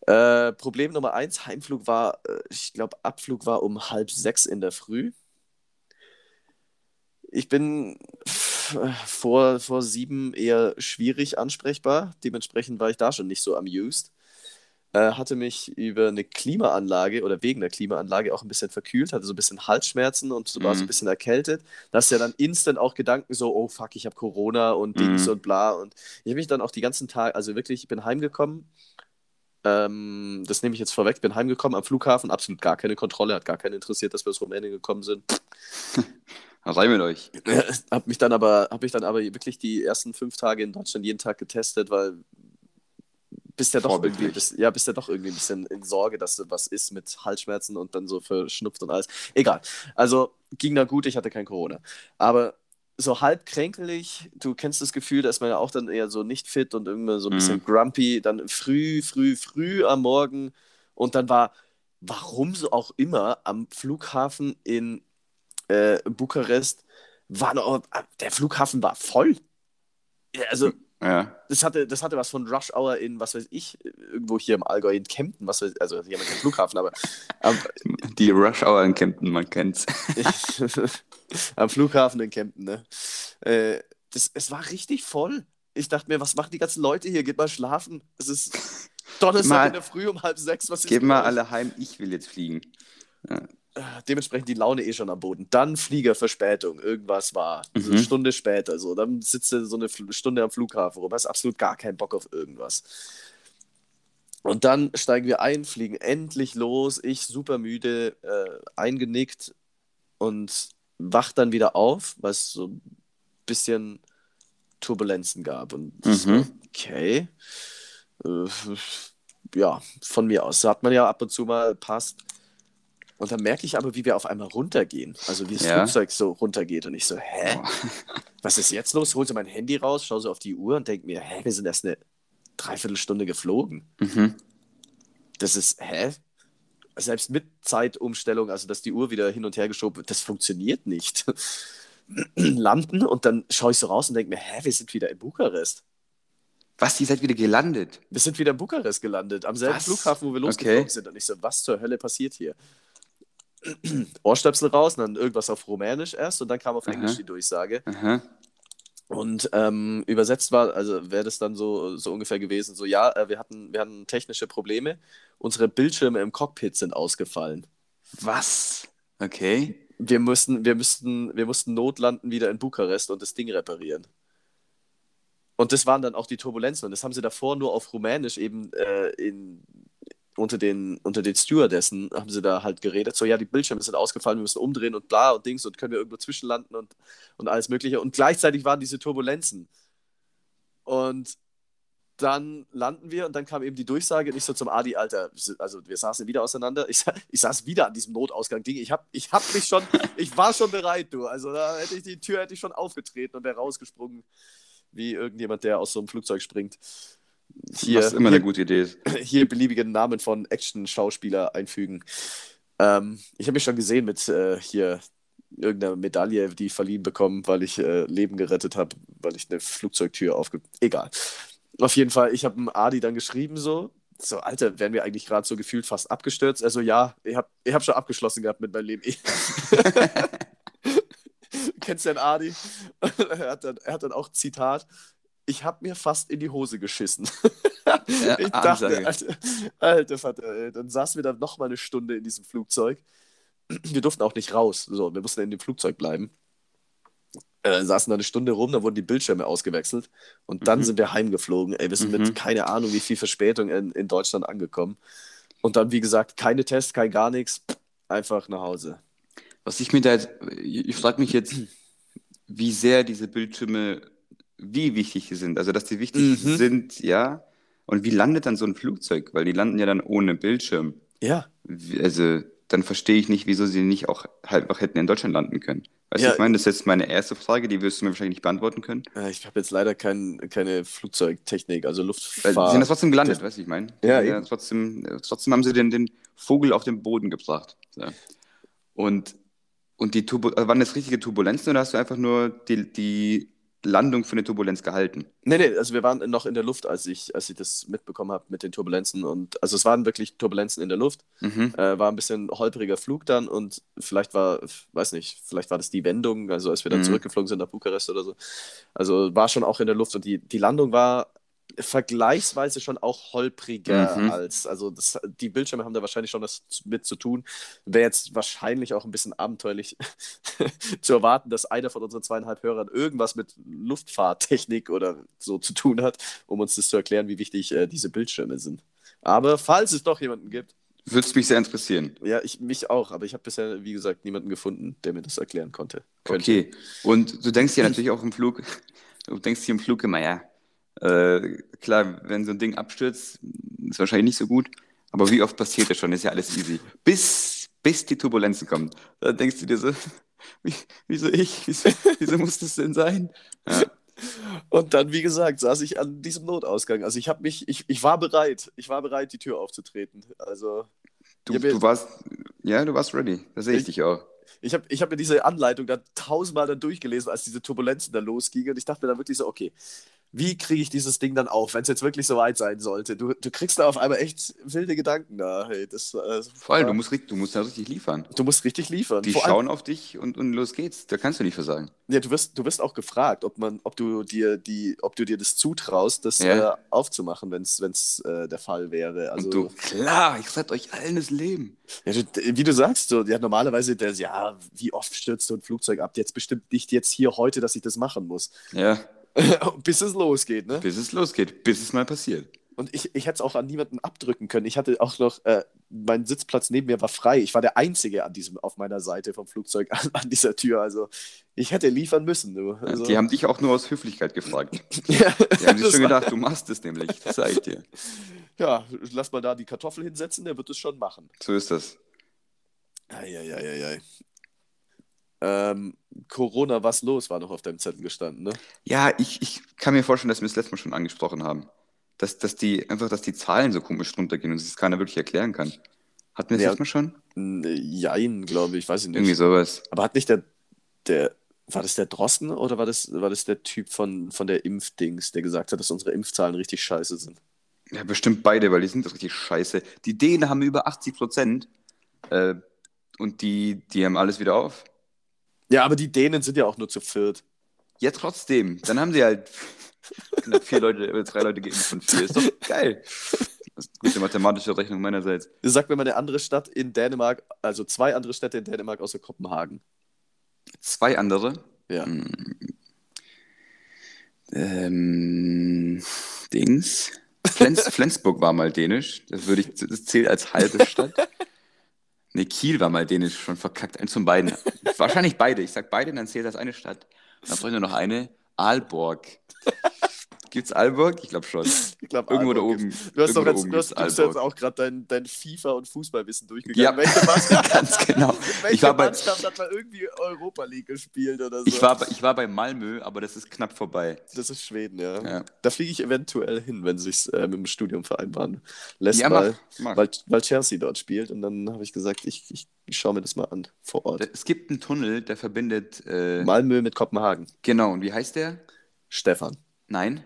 Äh, Problem Nummer eins, Heimflug war, äh, ich glaube, Abflug war um halb sechs in der Früh. Ich bin pff, vor, vor sieben eher schwierig ansprechbar. Dementsprechend war ich da schon nicht so amused. Äh, hatte mich über eine Klimaanlage oder wegen der Klimaanlage auch ein bisschen verkühlt, hatte so ein bisschen Halsschmerzen und so war so ein Mhm. bisschen erkältet. Da hast ja dann instant auch Gedanken so, oh fuck, ich habe Corona und Dings Mhm. und bla. Und ich habe mich dann auch die ganzen Tage, also wirklich, ich bin heimgekommen. Ähm, das nehme ich jetzt vorweg, bin heimgekommen am Flughafen, absolut gar keine Kontrolle, hat gar keinen interessiert, dass wir aus Rumänien gekommen sind. <laughs> Rein mit euch. Hab mich dann aber, hab mich dann aber wirklich die ersten fünf Tage in Deutschland jeden Tag getestet, weil bist ja doch irgendwie, bist, ja, bist ja doch irgendwie ein bisschen in Sorge, dass da was ist mit Halsschmerzen und dann so verschnupft und alles. Egal. Also ging da gut, ich hatte kein Corona. Aber so halb kränkelig, du kennst das Gefühl, da ist man ja auch dann eher so nicht fit und irgendwie so ein bisschen Mhm. grumpy, dann früh, früh, früh am Morgen und dann war, warum so auch immer, am Flughafen in äh, Bukarest war noch, der Flughafen war voll. Also Ja. das hatte, das hatte was von Rush Hour in, was weiß ich, irgendwo hier im Allgäu in Kempten, was weiß also hier haben wir keinen Flughafen, aber am, Die Rush Hour in Kempten, man kennt's. <laughs> am Flughafen in Kempten, ne? Äh, das, es war richtig voll. Ich dachte mir, was machen die ganzen Leute hier? Geht mal schlafen. Es ist Donnerstag Mal- in der Früh um halb sechs. Was ist mit mal alle heim, ich will jetzt fliegen. Dementsprechend die Laune eh schon am Boden. Dann Fliegerverspätung, irgendwas war. So Mhm. eine Stunde später, so. Dann sitzt du so eine Stunde am Flughafen rum, hast absolut gar keinen Bock auf irgendwas. Und dann steigen wir ein, fliegen endlich los. Ich super müde, äh, eingenickt und wach dann wieder auf, weil es so ein bisschen Turbulenzen gab. Und so, Mhm. okay. Äh, ja, von mir aus. Sagt man ja ab und zu mal, passt. Und dann merke ich aber, wie wir auf einmal runtergehen. Also wie das Ja. Flugzeug so runtergeht. Und ich so, hä? Boah. <laughs> Was ist jetzt los? Hol so mein Handy raus, schau so auf die Uhr und denke mir, hä, wir sind erst eine Dreiviertelstunde geflogen. Mhm. Das ist, hä? Selbst mit Zeitumstellung, also dass die Uhr wieder hin und her geschoben wird, das funktioniert nicht. <clears throat> Landen und dann schaue ich so raus und denke mir, hä, wir sind wieder in Bukarest. Was, ihr seid wieder gelandet? Wir sind wieder in Bukarest gelandet, am selben Was? Flughafen, wo wir losgeflogen Okay. sind. Und ich so, was zur Hölle passiert hier? <clears throat> Ohrstöpsel raus, und dann irgendwas auf Rumänisch erst und dann kam auf Aha. Englisch die Durchsage. Aha. Und ähm, übersetzt war, also wäre das dann so, so ungefähr gewesen, so ja, äh, wir hatten, wir hatten technische Probleme, unsere Bildschirme im Cockpit sind ausgefallen. Was? Okay. Wir mussten, wir müssten, wir mussten notlanden wieder in Bukarest und das Ding reparieren. Und das waren dann auch die Turbulenzen. Und das haben sie davor nur auf Rumänisch eben äh, in, unter, den, unter den Stewardessen haben sie da halt geredet. So, ja, die Bildschirme sind ausgefallen, wir müssen umdrehen und bla und Dings und können wir irgendwo zwischenlanden und, und alles Mögliche. Und gleichzeitig waren diese Turbulenzen. Und dann landen wir und dann kam eben die Durchsage und ich so zum Adi, Alter, also wir saßen wieder auseinander. Ich, ich saß wieder an diesem Notausgang-Ding. Ich hab, ich hab mich schon, ich war schon bereit, du. Also da hätte ich die Tür hätte ich schon aufgetreten und wäre rausgesprungen, wie irgendjemand, der aus so einem Flugzeug springt. Hier, Was immer hier, eine gute Idee ist. <clears throat> hier beliebige Namen von Action-Schauspieler einfügen. Ähm, ich habe mich schon gesehen mit äh, hier irgendeiner Medaille, die verliehen bekommen, weil ich äh, Leben gerettet habe, weil ich eine Flugzeugtür aufge... Egal. Auf jeden Fall, ich habe Adi dann geschrieben so, so, Alter, wären wir eigentlich gerade so gefühlt fast abgestürzt? Also ja, ich habe ich hab schon abgeschlossen gehabt mit meinem Leben. Ich- <laughs> <laughs> Kennst du den Adi? <laughs> er, hat dann, er hat dann auch Zitat, ich habe mir fast in die Hose geschissen. Ja, <laughs> ich dachte, Ansage. Alter, alter Vater, ey, dann saßen wir dann noch mal eine Stunde in diesem Flugzeug. Wir durften auch nicht raus, so, wir mussten in dem Flugzeug bleiben. Äh, saßen da eine Stunde rum, dann wurden die Bildschirme ausgewechselt und dann Mhm. sind wir heimgeflogen. Ey, wir sind Mhm. mit keine Ahnung, wie viel Verspätung in, in Deutschland angekommen. Und dann, wie gesagt, keine Tests, kein gar nichts. einfach nach Hause. Was ich mir da jetzt, ich frage mich jetzt, wie sehr diese Bildschirme, wie wichtig die sind. Also, dass die wichtig Mhm. sind, ja. Und wie landet dann so ein Flugzeug? Weil die landen ja dann ohne Bildschirm. Ja. Also, dann verstehe ich nicht, wieso sie nicht auch halt einfach hätten in Deutschland landen können. Weißt du, Ja. ich meine, das ist jetzt meine erste Frage, die wirst du mir wahrscheinlich nicht beantworten können. Ich habe jetzt leider kein, keine Flugzeugtechnik, also Weil Luftfahrt. sie sind das trotzdem gelandet, weißt du, ich meine. Ja, ja trotzdem, trotzdem haben sie den, den Vogel auf den Boden gebracht. So. Und, und die Turbu äh, waren das richtige Turbulenzen oder hast du einfach nur die, die Landung für eine Turbulenz gehalten? Nee, nee, also wir waren noch in der Luft, als ich, als ich das mitbekommen habe mit den Turbulenzen. Und also es waren wirklich Turbulenzen in der Luft. Mhm. Äh, war ein bisschen holpriger Flug dann und vielleicht war, weiß nicht, vielleicht war das die Wendung, also als wir dann Mhm. zurückgeflogen sind nach Bukarest oder so. Also war schon auch in der Luft und die, die Landung war vergleichsweise schon auch holpriger Mhm. als, also das, die Bildschirme haben da wahrscheinlich schon was mit zu tun. Wäre jetzt wahrscheinlich auch ein bisschen abenteuerlich <laughs> zu erwarten, dass einer von unseren zweieinhalb Hörern irgendwas mit Luftfahrttechnik oder so zu tun hat, um uns das zu erklären, wie wichtig äh, diese Bildschirme sind. Aber falls es doch jemanden gibt, Würde es mich sehr interessieren. ja, ich mich auch, aber ich habe bisher, wie gesagt, niemanden gefunden, der mir das erklären konnte. Könnte. Okay. Und du denkst dir natürlich auch im Flug, du denkst dir im Flug immer, ja, äh, klar, wenn so ein Ding abstürzt, ist wahrscheinlich nicht so gut, aber wie oft passiert das schon? Ist ja alles easy. Bis, bis die Turbulenzen kommen. Da denkst du dir so, <laughs> wie, wieso ich? Wieso, wieso muss das denn sein? Ja. Und dann, wie gesagt, saß ich an diesem Notausgang. Also ich habe mich, ich, ich war bereit, ich war bereit, die Tür aufzutreten. Also Du, hab jetzt- du warst, ja, du warst ready. Da sehe ich Ich- dich auch. ich habe ich hab mir diese Anleitung dann tausendmal dann durchgelesen, als diese Turbulenzen da losgingen. Und ich dachte mir dann wirklich so, okay, wie kriege ich dieses Ding dann auf, wenn es jetzt wirklich so weit sein sollte? Du, du kriegst da auf einmal echt wilde Gedanken da. Hey, das, äh, Vor allem, du musst, du musst da richtig liefern. du musst richtig liefern. Die Vor schauen auf dich und, und los geht's. Da kannst du nicht versagen. Ja, du wirst, du wirst auch gefragt, ob man, ob du dir die, ob du dir das zutraust, das Ja. äh, aufzumachen, wenn es äh, der Fall wäre. Also, und du, klar, ich rette euch allen das Leben. ja, du, wie du sagst, so, ja, normalerweise der, ja, wie oft stürzt so ein Flugzeug ab? Jetzt bestimmt nicht jetzt hier heute, dass ich das machen muss. Ja, <laughs> Bis es losgeht, ne? bis es losgeht, bis es mal passiert. Und ich, ich hätte es auch an niemanden abdrücken können. Ich hatte auch noch, äh, mein Sitzplatz neben mir war frei. Ich war der Einzige an diesem, auf meiner Seite vom Flugzeug <laughs> an, an dieser Tür. Also ich hätte liefern müssen. Du. Also, Die haben dich auch nur aus Höflichkeit gefragt. <laughs> ja, Die haben sich schon gedacht, du machst es nämlich. Das sag ich dir. Ja, lass mal da die Kartoffel hinsetzen, der wird es schon machen. So ist das. Eieieiei. Ähm, Corona, was los, war noch auf deinem Zettel gestanden, ne? Ja, ich, ich kann mir vorstellen, dass wir es letztes Mal schon angesprochen haben. Dass, dass die einfach, dass die Zahlen so komisch runtergehen und sich das keiner wirklich erklären kann. Hatten wir das Ja. letztes Mal schon? N- Jein, glaube ich, weiß ich nicht. Irgendwie sowas. Aber hat nicht der, der, war das der Drosten oder war das, war das der Typ von, von der Impfdings, der gesagt hat, dass unsere Impfzahlen richtig scheiße sind? Ja, bestimmt beide, weil die sind doch richtig scheiße. Die Dänen haben über 80 Prozent äh, und die, die haben alles wieder auf. Ja, aber die Dänen sind ja auch nur zu viert. Ja, trotzdem. Dann haben sie halt <laughs> knapp vier Leute, äh, drei Leute geimpft von vier. Ist doch geil. Das ist eine gute mathematische Rechnung meinerseits. Sag mir mal eine andere Stadt in Dänemark, also zwei andere Städte in Dänemark außer Kopenhagen. Zwei andere. Ja. Hm. Ähm, Dings. Flens, <laughs> Flensburg war mal dänisch. Das würde ich, das zählt als halbe Stadt. <laughs> Ne, Kiel war mal dänisch, schon verkackt. Eins von beiden. <laughs> Wahrscheinlich beide. Ich sag beide, dann zählt das eine Stadt. Dann brauche ich nur noch eine. Aalborg. Gibt's Aalborg? Ich glaube schon. <laughs> Ich glaube, Irgendwo da oben. Du hast doch jetzt, du hast, du jetzt auch gerade dein, dein FIFA- und Fußballwissen durchgegangen. Ja, Welche <laughs> Mannschaft, ganz genau. <laughs> welche Ich war bei- Mannschaft hat mal irgendwie Europa League gespielt oder so? Ich war, bei- ich war bei Malmö, aber das ist knapp vorbei. Das ist Schweden, ja. Ja. Da fliege ich eventuell hin, wenn sich äh, mit dem Studium vereinbaren lässt, Ja, mach, weil, mach. weil, weil Chelsea dort spielt. Und dann habe ich gesagt, ich, ich, ich schaue mir das mal an vor Ort. Es gibt einen Tunnel, der verbindet. Äh, Malmö mit Kopenhagen. genau, und wie heißt der? Stefan. Nein.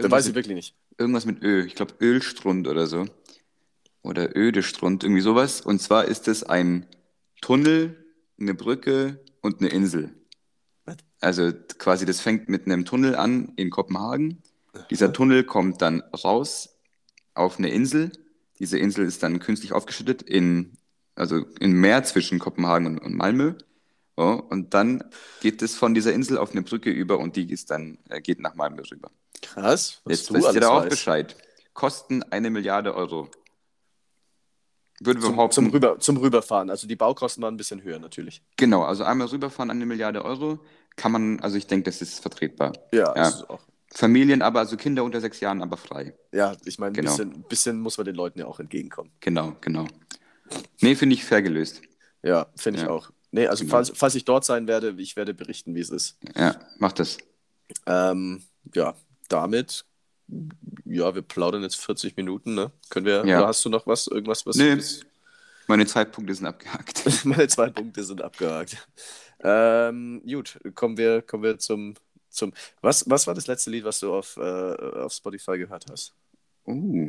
Irgendwas weiß ich mit, wirklich nicht. irgendwas mit Ö. Ich glaube Ölstrund oder so. Oder Ödestrund, irgendwie sowas. Und zwar ist es ein Tunnel, eine Brücke und eine Insel. Was? Also quasi, das fängt mit einem Tunnel an in Kopenhagen. Dieser Tunnel kommt dann raus auf eine Insel. Diese Insel ist dann künstlich aufgeschüttet in, also im Meer zwischen Kopenhagen und, und Malmö. So, und dann geht es von dieser Insel auf eine Brücke über und die ist dann, äh, geht nach Malmö rüber. Krass. Was Jetzt wisst ihr da auch. Bescheid. Kosten eine Milliarde Euro. Würde Zum, behaupten, zum, Rüber, zum Rüberfahren. Also die Baukosten waren ein bisschen höher natürlich. genau, also einmal rüberfahren eine Milliarde Euro, kann man, also ich denke, das ist vertretbar. Ja, Ja. ist auch. Familien aber, also Kinder unter sechs Jahren, aber frei. Ja, ich meine, ein Genau. bisschen, bisschen muss man den Leuten ja auch entgegenkommen. Genau, genau. Nee, finde ich fair gelöst. Ja, finde ich Ja. auch. Nee, also Genau. falls, falls ich dort sein werde, ich werde berichten, wie es ist. Ja, mach das. Ähm, ja, damit, ja, wir plaudern jetzt 40 Minuten, ne? Können wir, Ja. hast du noch was, irgendwas, was Nee. Meine zwei Punkte sind abgehakt. <laughs> Meine zwei Punkte sind abgehakt. Ähm, gut, kommen wir, kommen wir zum, zum. Was, was war das letzte Lied, was du auf, äh, auf Spotify gehört hast? Oh,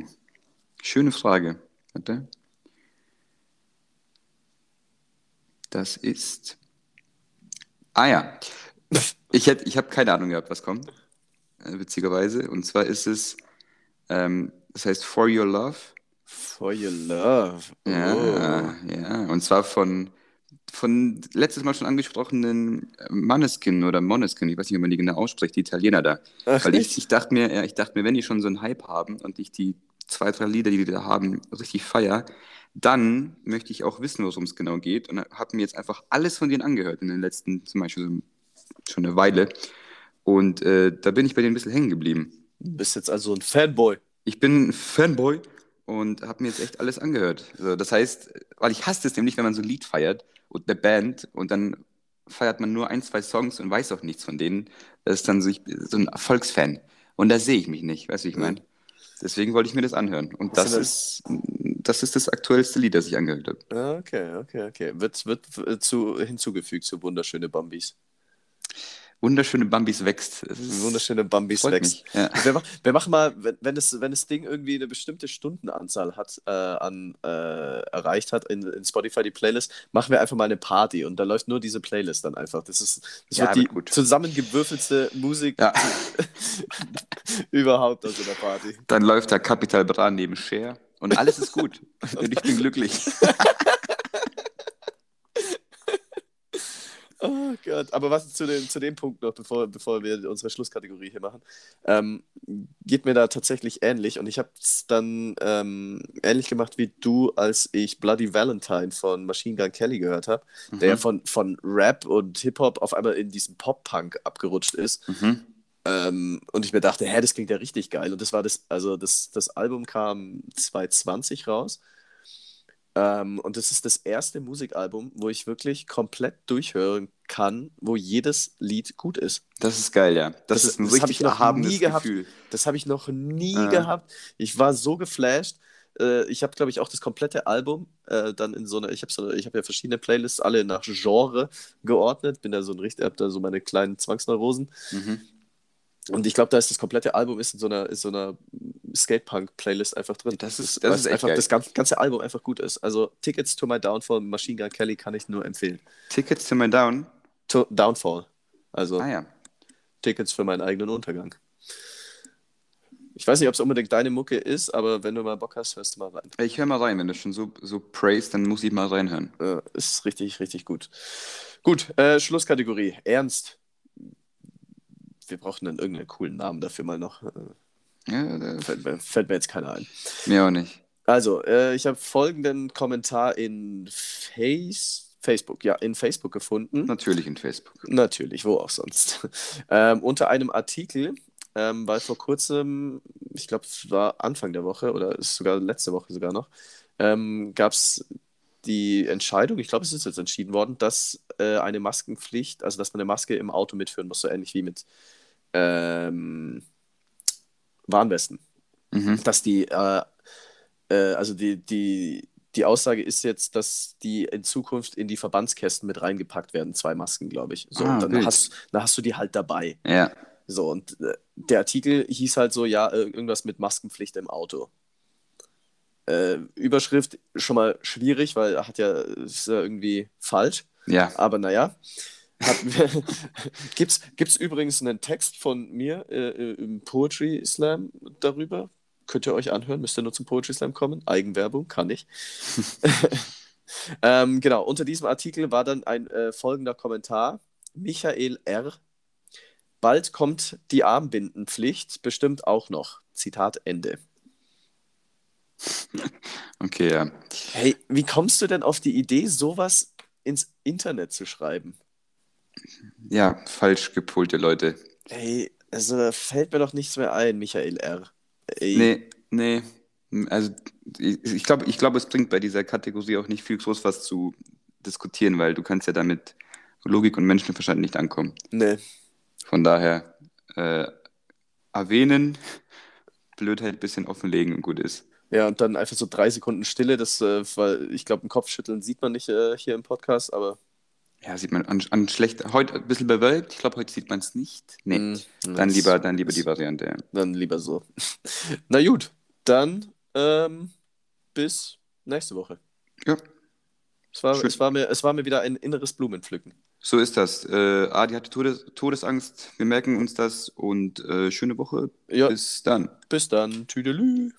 schöne Frage. Warte. Das ist. Ah ja. Ich, hätt- ich habe keine Ahnung gehabt, was kommt. Äh, witzigerweise. Und zwar ist es. Ähm, das heißt For Your Love. For Your Love. Ja, Oh. ja. Und zwar von, von letztes Mal schon angesprochenen Manneskin oder Moneskin, ich weiß nicht, wie man die genau ausspricht, die Italiener da. Ach, Weil ich, ich dachte mir, ja, ich dachte mir, wenn die schon so einen Hype haben und ich die zwei, drei Lieder, die die da haben, richtig feier, dann möchte ich auch wissen, worum es genau geht. Und habe mir jetzt einfach alles von denen angehört in den letzten, zum Beispiel schon eine Weile. Und äh, da bin ich bei denen ein bisschen hängen geblieben. Du bist jetzt also ein Fanboy. Ich bin Fanboy und habe mir jetzt echt alles angehört. Also das heißt, weil ich hasse es nämlich, wenn man so ein Lied feiert und eine Band und dann feiert man nur ein, zwei Songs und weiß auch nichts von denen. Das ist dann so, ich, so ein Erfolgsfan. Und da sehe ich mich nicht, weißt du, wie ich meine? Deswegen wollte ich mir das anhören. Und das sind ist, das ist das aktuellste Lied, das ich angehört habe. Ah, Okay, okay, okay. Wird, wird äh, zu, hinzugefügt zu wunderschöne Bambis. Wunderschöne Bambis wächst. Wunderschöne Bambis wächst. Ja. Wir, mach, wir machen mal, wenn, wenn, das, wenn das Ding irgendwie eine bestimmte Stundenanzahl hat, äh, an, äh, erreicht hat in, in Spotify, die Playlist, machen wir einfach mal eine Party und da läuft nur diese Playlist dann einfach. Das, ist, das Ja, wird die wird zusammengewürfelste Musik Ja. <laughs> überhaupt aus einer Party. Dann läuft da Capital Bra neben Cher und alles ist gut. <laughs> und ich bin glücklich. <laughs> Oh Gott, aber was zu dem, zu dem Punkt noch, bevor, bevor wir unsere Schlusskategorie hier machen, ähm, geht mir da tatsächlich ähnlich und ich habe es dann ähm, ähnlich gemacht wie du, als ich Bloody Valentine von Machine Gun Kelly gehört habe, der ja Mhm. von, von Rap und Hip-Hop auf einmal in diesen Pop-Punk abgerutscht ist. Mhm. Ähm, und ich mir dachte, hä, das klingt ja richtig geil. Und das war das, also das, das Album kam 2020 raus. Ähm, und das ist das erste Musikalbum, wo ich wirklich komplett durchhören kann, wo jedes Lied gut ist. Das ist geil, ja. Das, Das- ist ein das hab richtig ich noch erhabenes nie gehabt. Gefühl. Das habe ich noch nie Ah. gehabt. Ich war so geflasht. Äh, ich habe, glaube ich, auch das komplette Album äh, dann in so einer, ich habe so, ich habe ja verschiedene Playlists, alle nach Genre geordnet. Bin da so ein richtig, habe da so meine kleinen Zwangsneurosen. Mhm. Und ich glaube, da ist das komplette Album ist in so einer, ist so einer Skatepunk-Playlist einfach drin. Das ist- das ist einfach geil. das ganze, Album einfach gut ist. Also Tickets to My Downfall, Machine Gun Kelly kann ich nur empfehlen. Tickets to my down. To Downfall. Also Ah ja. Tickets für meinen eigenen Untergang. Ich weiß nicht, ob es unbedingt deine Mucke ist, aber wenn du mal Bock hast, hörst du mal rein. Ich höre mal rein, wenn du schon so, so praised, dann muss ich mal reinhören. Äh, ist richtig, richtig gut. Gut, äh, Schlusskategorie. Ernst. Wir brauchen dann irgendeinen coolen Namen dafür mal noch. Ja, fällt, mir, fällt mir jetzt keiner ein. mir auch nicht. Also, äh, ich habe folgenden Kommentar in Face, Facebook, ja, in Facebook gefunden. Natürlich in Facebook. Natürlich, wo auch sonst. <laughs> ähm, unter einem Artikel, ähm, weil vor kurzem, ich glaube, es war Anfang der Woche oder ist sogar letzte Woche sogar noch, ähm, gab es die Entscheidung, ich glaube, es ist jetzt entschieden worden, dass äh, eine Maskenpflicht, also dass man eine Maske im Auto mitführen muss, so ähnlich wie mit ähm, Warnwesten Mhm. dass die, äh, äh, also die, die, die Aussage ist jetzt, dass die in Zukunft in die Verbandskästen mit reingepackt werden, zwei Masken, glaube ich. So, Ah, und dann hast, dann hast du die halt dabei. Ja. So, und äh, der Artikel hieß halt so, ja, irgendwas mit Maskenpflicht im Auto. Äh, Überschrift schon mal schwierig, weil hat ja, ist ja irgendwie falsch. Ja. Aber naja. <laughs> Gibt es übrigens einen Text von mir äh, im Poetry Slam darüber? Könnt ihr euch anhören, müsst ihr nur zum Poetry Slam kommen. Eigenwerbung, kann ich. <laughs> ähm, genau, unter diesem Artikel war dann ein äh, folgender Kommentar. Michael R. Bald kommt die Armbindenpflicht, bestimmt auch noch. Zitat Ende. Okay, ja. Hey, wie kommst du denn auf die Idee, sowas ins Internet zu schreiben? Ja, falsch gepolte Leute. Hey, also da fällt mir doch nichts mehr ein, Michael R. Ey. Nee, nee. Also ich, ich glaube, ich glaub, es bringt bei dieser Kategorie auch nicht viel groß was zu diskutieren, weil du kannst ja damit Logik und Menschenverstand nicht ankommen. Nee. Von daher äh, erwähnen, <laughs> Blödheit ein bisschen offenlegen und gut ist. Ja, und dann einfach so drei Sekunden Stille, das, äh, weil ich glaube, ein Kopfschütteln sieht man nicht äh, hier im Podcast, aber. Ja, sieht man an, an schlecht. Heute ein bisschen bewölkt. Ich glaube, heute sieht man es nicht. Nee. Mm, dann, lieber, dann lieber die Variante. Dann lieber so. <laughs> Na gut, dann ähm, bis nächste Woche. Ja, Es war, Schön. es, war mir, es war mir wieder ein inneres Blumenpflücken. so ist das. Äh, Adi hatte Todes Todesangst. Wir merken uns das und äh, schöne Woche. Ja, Bis dann. bis dann. Tüdelü.